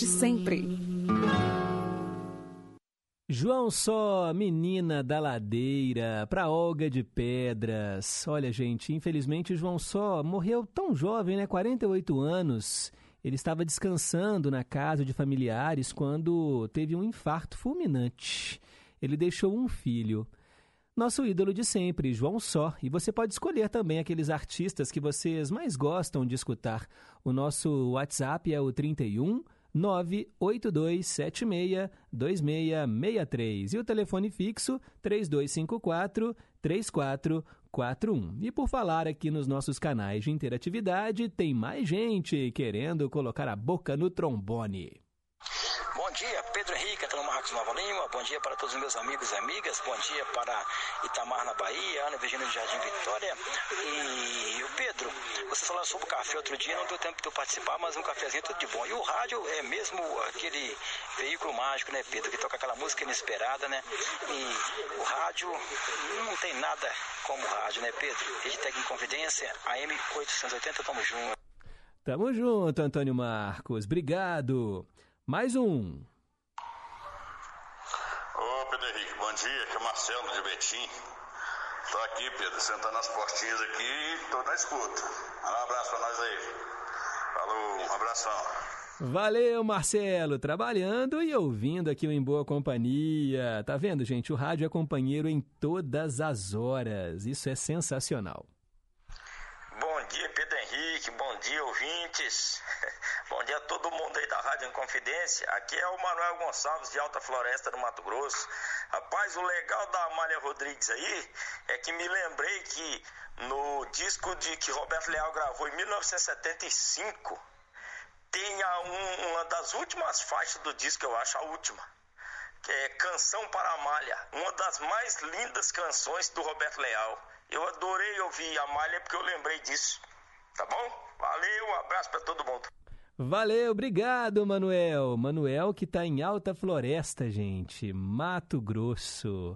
Ídolos de sempre. João Só, menina da ladeira, pra Olga de Pedras. Olha, gente, infelizmente João Só morreu tão jovem, né? 48 anos. Ele estava descansando na casa de familiares quando teve um infarto fulminante. Ele deixou um filho. Nosso ídolo de sempre, João Só. E você pode escolher também aqueles artistas que vocês mais gostam de escutar. O nosso WhatsApp é o 31 982762663 e o telefone fixo 3254 3441. E por falar aqui nos nossos canais de interatividade, tem mais gente querendo colocar a boca no trombone. Bom dia, Pedro Henrique, Antônio Marcos Nova Lima. Bom dia para todos os meus amigos e amigas. Bom dia para Itamar na Bahia, Ana Virginia de Jardim Vitória. E o Pedro, você falou sobre o café outro dia, não deu tempo de eu participar, mas um cafezinho tudo de bom. E o rádio é mesmo aquele veículo mágico, né, Pedro, que toca aquela música inesperada, né? E o rádio não tem nada como o rádio, né, Pedro? Editec em Confidência, AM 880, tamo junto. Tamo junto, Antônio Marcos. Obrigado. Mais um. Ô, Pedro Henrique, bom dia. Aqui é o Marcelo de Betim. Tô aqui, Pedro, sentando nas portinhas aqui e tô na escuta. Manda um abraço pra nós aí. Falou, um abração. Valeu, Marcelo, trabalhando e ouvindo aqui o Em Boa Companhia. Tá vendo, gente? O rádio é companheiro em todas as horas. Isso é sensacional. Bom dia, Pedro Henrique. Bom dia, ouvintes. <laughs> Bom dia a todo mundo aí da Rádio Inconfidência. Aqui é o Manuel Gonçalves de Alta Floresta do Mato Grosso. Rapaz, o legal da Amália Rodrigues aí é que me lembrei que no disco de que Roberto Leal gravou em 1975 tem a um, uma das últimas faixas do disco, eu acho a última, que é Canção para Amália, uma das mais lindas canções do Roberto Leal. Eu adorei ouvir Amália porque eu lembrei disso. Tá bom? Valeu, um abraço para todo mundo. Valeu, obrigado, Manuel. Manuel que está em Alta Floresta, gente, Mato Grosso.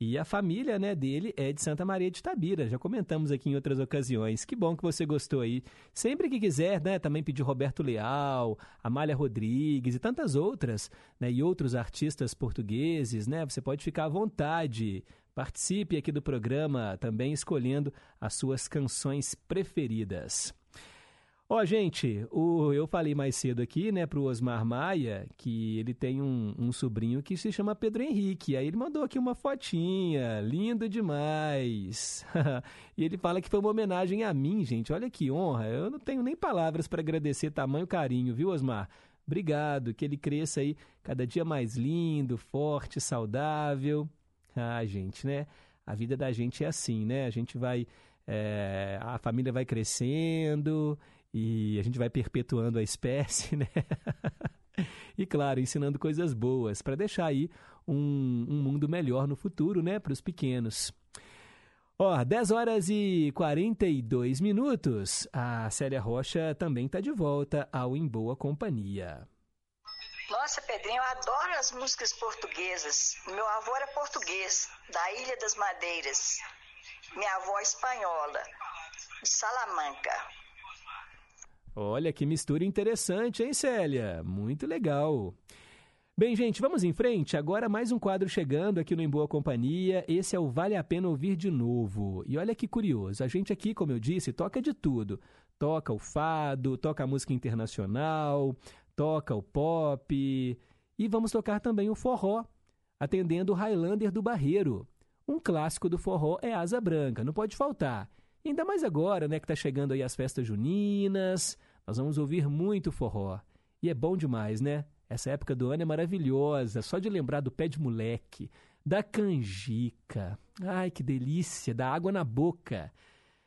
E a família né, dele é de Santa Maria de Tabira. Já comentamos aqui em outras ocasiões. Que bom que você gostou aí. Sempre que quiser, né, também pedir Roberto Leal, Amália Rodrigues e tantas outras, né, e outros artistas portugueses, né, você pode ficar à vontade. Participe aqui do programa, também escolhendo as suas canções preferidas. Ó, oh, gente, o, eu falei mais cedo aqui, né, pro Osmar Maia, que ele tem um, um, sobrinho que se chama Pedro Henrique. Aí ele mandou aqui uma fotinha, lindo demais. <laughs> e ele fala que foi uma homenagem a mim, gente. Olha que honra. Eu não tenho nem palavras para agradecer tamanho carinho, viu, Osmar? Obrigado, que ele cresça aí cada dia mais lindo, forte, saudável. Ah, gente, né? A vida da gente é assim, né? A gente vai. É, a família vai crescendo e a gente vai perpetuando a espécie, <laughs> né? e claro, ensinando coisas boas para deixar aí um, um, mundo melhor no futuro, né, para os pequenos. Ó, 10 horas e 42 minutos. A Célia Rocha também está de volta ao Em Boa Companhia. Nossa, Pedrinho, eu adoro as músicas portuguesas. Meu avô era português, da Ilha das Madeiras. Minha avó é espanhola, de Salamanca. Olha que mistura interessante, hein, Célia? Muito legal. Bem, gente, vamos em frente. Agora mais um quadro chegando aqui no Em Boa Companhia. Esse é o Vale a Pena Ouvir de Novo. E olha que curioso, a gente aqui, como eu disse, toca de tudo. Toca o fado, toca a música internacional, toca o pop e vamos tocar também o forró, atendendo o Highlander do Barreiro. Um clássico do forró é Asa Branca, não pode faltar. Ainda mais agora, né, que está chegando aí as festas juninas, nós vamos ouvir muito forró. E é bom demais, né? Essa época do ano é maravilhosa, só de lembrar do pé de moleque, da canjica. Ai, que delícia, da água na boca.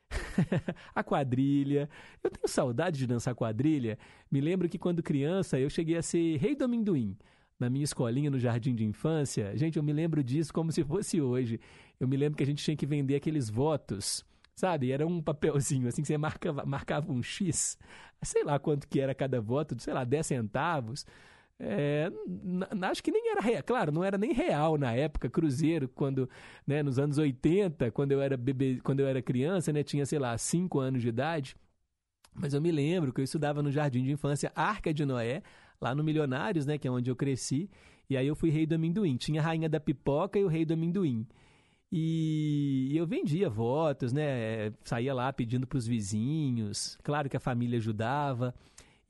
<laughs> a quadrilha. Eu tenho saudade de dançar quadrilha. Me lembro que quando criança eu cheguei a ser rei do amendoim. Na minha escolinha no jardim de infância, gente, eu me lembro disso como se fosse hoje. Eu me lembro que a gente tinha que vender aqueles votos sabe? Era um papelzinho assim que você marcava, marcava um X, sei lá quanto que era cada voto, sei lá, 10 centavos. É, acho que nem era real, claro, não era nem real na época, Cruzeiro, quando, né, nos anos 80, quando eu era bebê, quando eu era criança, né, tinha, sei lá, 5 anos de idade. Mas eu me lembro que eu estudava no Jardim de Infância Arca de Noé, lá no Milionários, né, que é onde eu cresci, e aí eu fui rei do amendoim. Tinha a rainha da pipoca e o rei do amendoim. E eu vendia votos, né? Saía lá pedindo para os vizinhos. Claro que a família ajudava.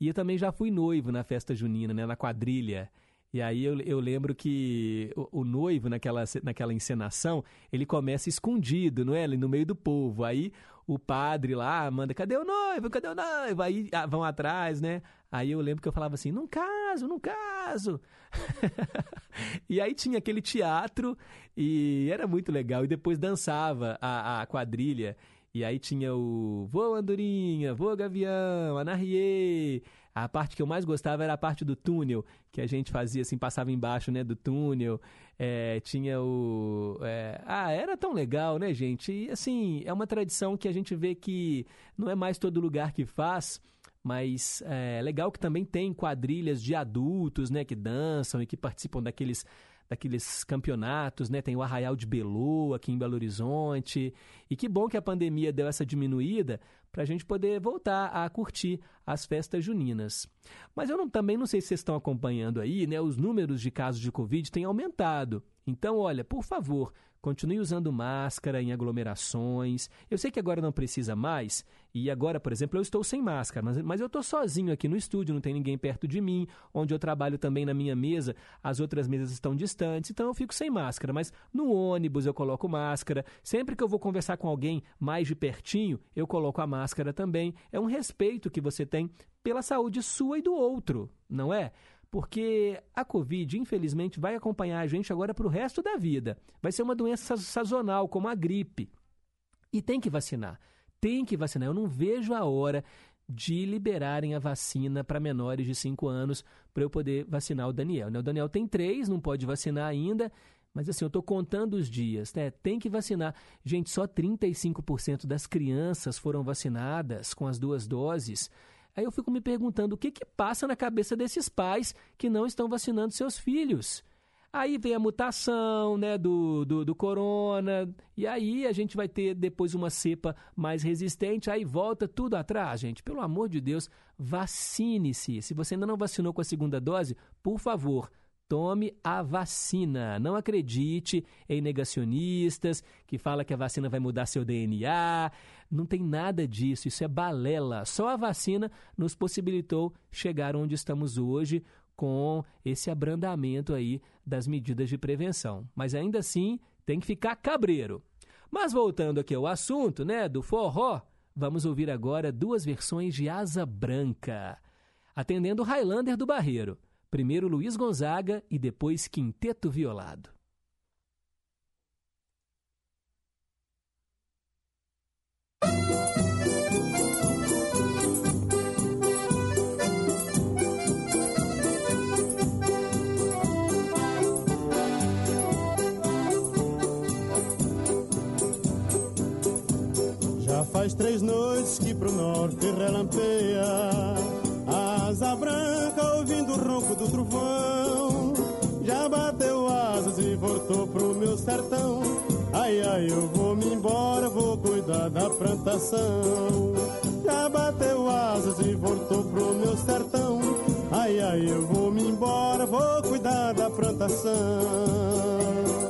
E eu também já fui noivo na festa junina, né? Na quadrilha. E aí eu, eu lembro que o, o, noivo, naquela, naquela encenação, ele começa escondido, não é? Ali no meio do povo. Aí o padre lá manda, cadê o noivo? Cadê o noivo? Aí ah, vão atrás, né? Aí eu lembro que eu falava assim, não caso, não caso. <laughs> e aí tinha aquele teatro e era muito legal. E depois dançava a, a quadrilha. E aí tinha o Voa Andorinha, Voa Gavião, Anarriê. A parte que eu mais gostava era a parte do túnel, que a gente fazia assim, passava embaixo né, do túnel. É, tinha o. É... ah, era tão legal, né, gente? E assim, é uma tradição que a gente vê que não é mais todo lugar que faz mas é legal que também tem quadrilhas de adultos, né, que dançam e que participam daqueles daqueles campeonatos, né? Tem o Arraial de Belu aqui em Belo Horizonte. E que bom que a pandemia deu essa diminuída para a gente poder voltar a curtir as festas juninas. Mas eu não, também não sei se vocês estão acompanhando aí, né? Os números de casos de Covid têm aumentado. Então, olha, por favor, Continue usando máscara em aglomerações. Eu sei que agora não precisa mais, e agora, por exemplo, eu estou sem máscara, mas, mas eu estou sozinho aqui no estúdio, não tem ninguém perto de mim. Onde eu trabalho também na minha mesa, as outras mesas estão distantes, então eu fico sem máscara. Mas no ônibus eu coloco máscara. Sempre que eu vou conversar com alguém mais de pertinho, eu coloco a máscara também. É um respeito que você tem pela saúde sua e do outro, não é? porque a Covid, infelizmente, vai acompanhar a gente agora para o resto da vida. Vai ser uma doença sazonal, como a gripe. E tem que vacinar. Tem que vacinar. Eu não vejo a hora de liberarem a vacina para menores de 5 anos para eu poder vacinar o Daniel. Né? O Daniel tem 3, não pode vacinar ainda. Mas assim, eu estou contando os dias, né? Tem que vacinar. Gente, só 35% das crianças foram vacinadas com as duas doses. Aí eu fico me perguntando o que, que passa na cabeça desses pais que não estão vacinando seus filhos. Aí vem a mutação né, do, do, do, corona, e aí a gente vai ter depois uma cepa mais resistente, aí volta tudo atrás, gente. Pelo amor de Deus, vacine-se. Se você ainda não vacinou com a segunda dose, por favor, tome a vacina. Não acredite em negacionistas que fala que a vacina vai mudar seu DNA. Não tem nada disso, isso é balela. Só a vacina nos possibilitou chegar onde estamos hoje com esse abrandamento aí das medidas de prevenção. Mas ainda assim, tem que ficar cabreiro. Mas voltando aqui ao assunto, né, do forró, vamos ouvir agora duas versões de Asa Branca. Atendendo Highlander do Barreiro. Primeiro Luiz Gonzaga e depois Quinteto Violado. Já faz três noites que pro norte relampeia asa branca o ronco do trovão. Já bateu asas e voltou pro meu sertão. Ai, ai, eu vou me embora, vou cuidar da plantação. Já bateu asas e voltou pro meu sertão. Ai, ai, eu vou me embora, vou cuidar da plantação.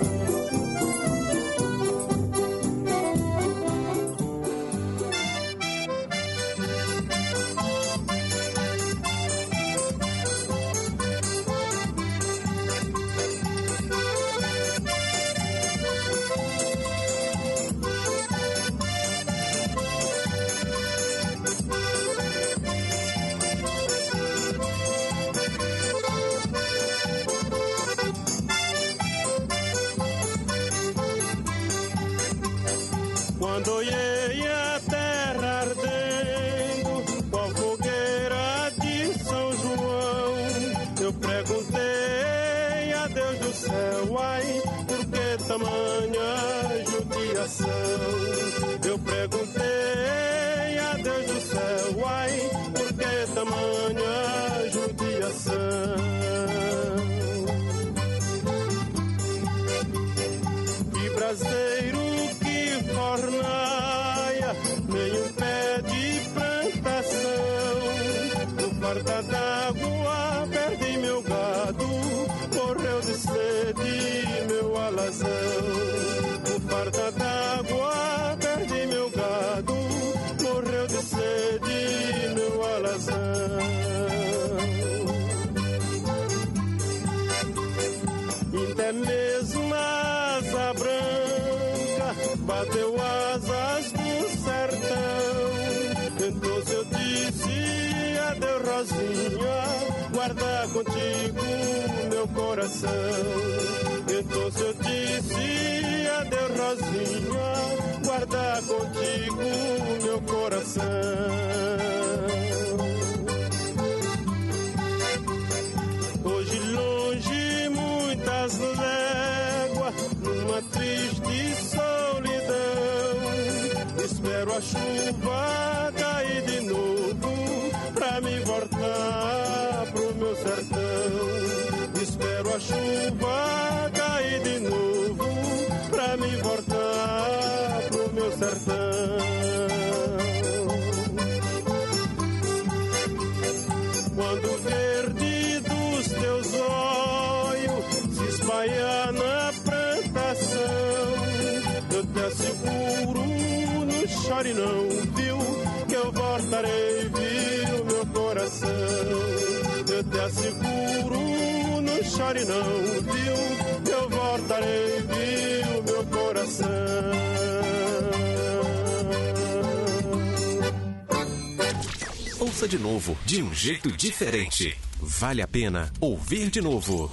Jeito diferente. Vale a pena ouvir de novo.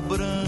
A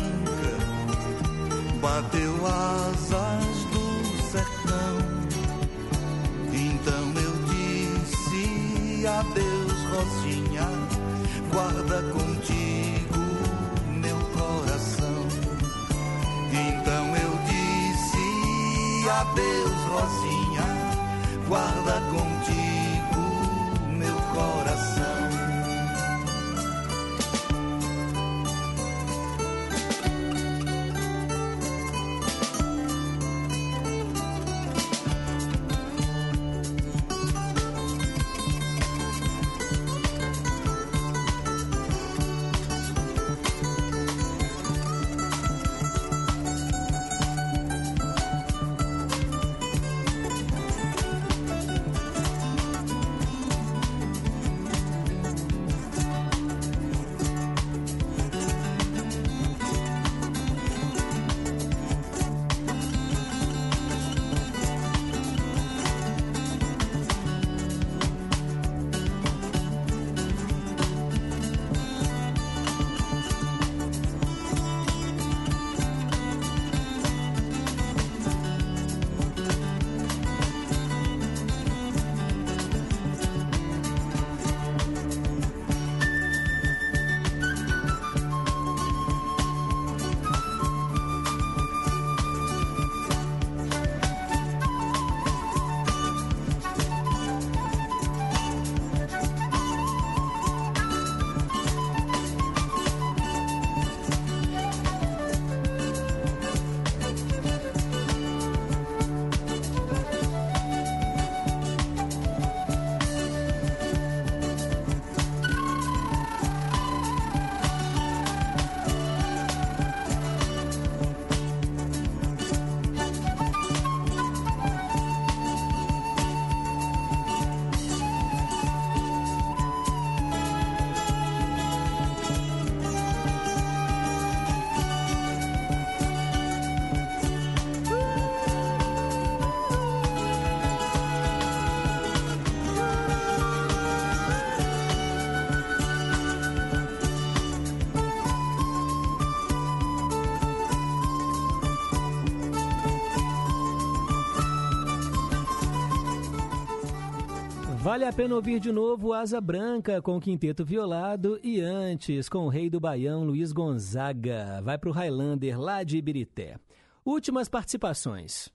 Vale a pena ouvir de novo Asa Branca com o Quinteto Violado e antes com o Rei do Baião Luiz Gonzaga. Vai para o Highlander lá de Ibirité. Últimas participações.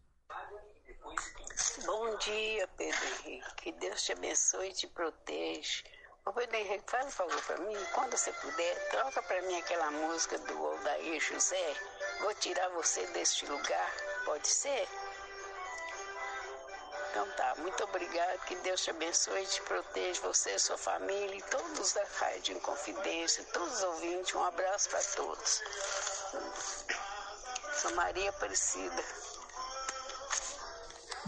Bom dia, Pedro Henrique. Que Deus te abençoe e te proteja. Ô, Pedro Henrique, faz um favor para mim. Quando você puder, troca para mim aquela música do Aldair José. Vou tirar você deste lugar. Pode ser? Então tá, muito obrigada, que Deus te abençoe e te proteja, você, sua família e todos da Rádio em Confidência, todos os ouvintes, um abraço para todos. Sou Maria Aparecida.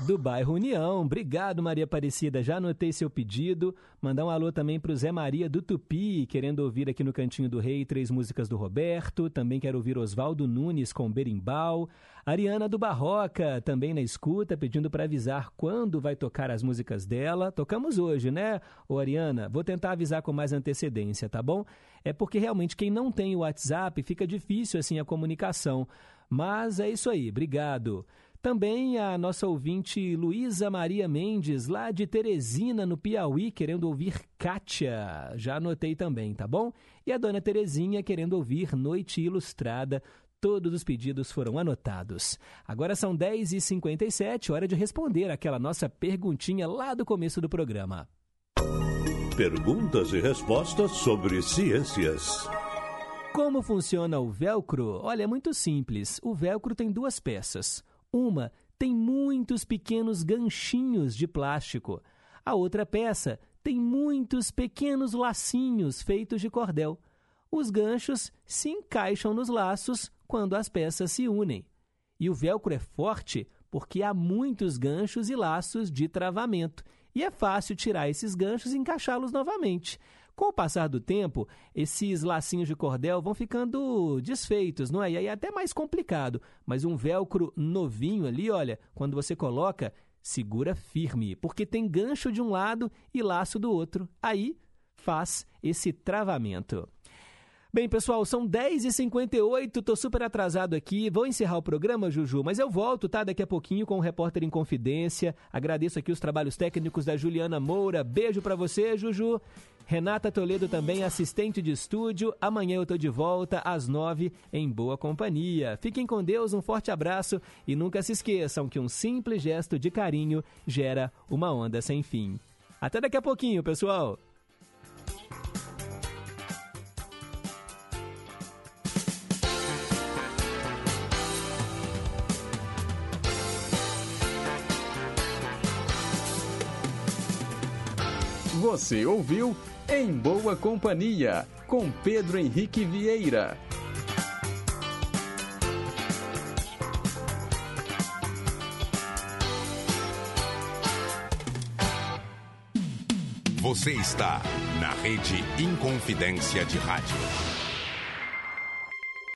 Do bairro União. Obrigado, Maria Aparecida. Já anotei seu pedido. Mandar um alô também para o Zé Maria do Tupi, querendo ouvir aqui no Cantinho do Rei três músicas do Roberto. Também quero ouvir Oswaldo Nunes com Berimbau. Ariana do Barroca, também na escuta, pedindo para avisar quando vai tocar as músicas dela. Tocamos hoje, né, ô Ariana? Vou tentar avisar com mais antecedência, tá bom? É porque realmente quem não tem o WhatsApp fica difícil assim a comunicação. Mas é isso aí, obrigado. Também a nossa ouvinte Luísa Maria Mendes, lá de Teresina, no Piauí, querendo ouvir Kátia. Já anotei também, tá bom? E a dona Terezinha querendo ouvir Noite Ilustrada. Todos os pedidos foram anotados. Agora são 10h57, hora de responder aquela nossa perguntinha lá do começo do programa. Perguntas e respostas sobre ciências. Como funciona o velcro? Olha, é muito simples. O velcro tem duas peças. Uma tem muitos pequenos ganchinhos de plástico. A outra peça tem muitos pequenos lacinhos feitos de cordel. Os ganchos se encaixam nos laços quando as peças se unem. E o velcro é forte porque há muitos ganchos e laços de travamento. E é fácil tirar esses ganchos e encaixá-los novamente. Com o passar do tempo, esses lacinhos de cordel vão ficando desfeitos, não é? E aí é até mais complicado. Mas um velcro novinho ali, olha, quando você coloca, segura firme, porque tem gancho de um lado e laço do outro. Aí faz esse travamento. Bem, pessoal, são 10h58, tô super atrasado aqui. Vou encerrar o programa, Juju, mas eu volto, tá? Daqui a pouquinho com o Repórter em Confidência. Agradeço aqui os trabalhos técnicos da Juliana Moura. Beijo para você, Juju. Renata Toledo também, assistente de estúdio. Amanhã eu tô de volta às 9 em boa companhia. Fiquem com Deus, um forte abraço e nunca se esqueçam que um simples gesto de carinho gera uma onda sem fim. Até daqui a pouquinho, pessoal. Você ouviu Em Boa Companhia, com Pedro Henrique Vieira. Você está na Rede Inconfidência de Rádio.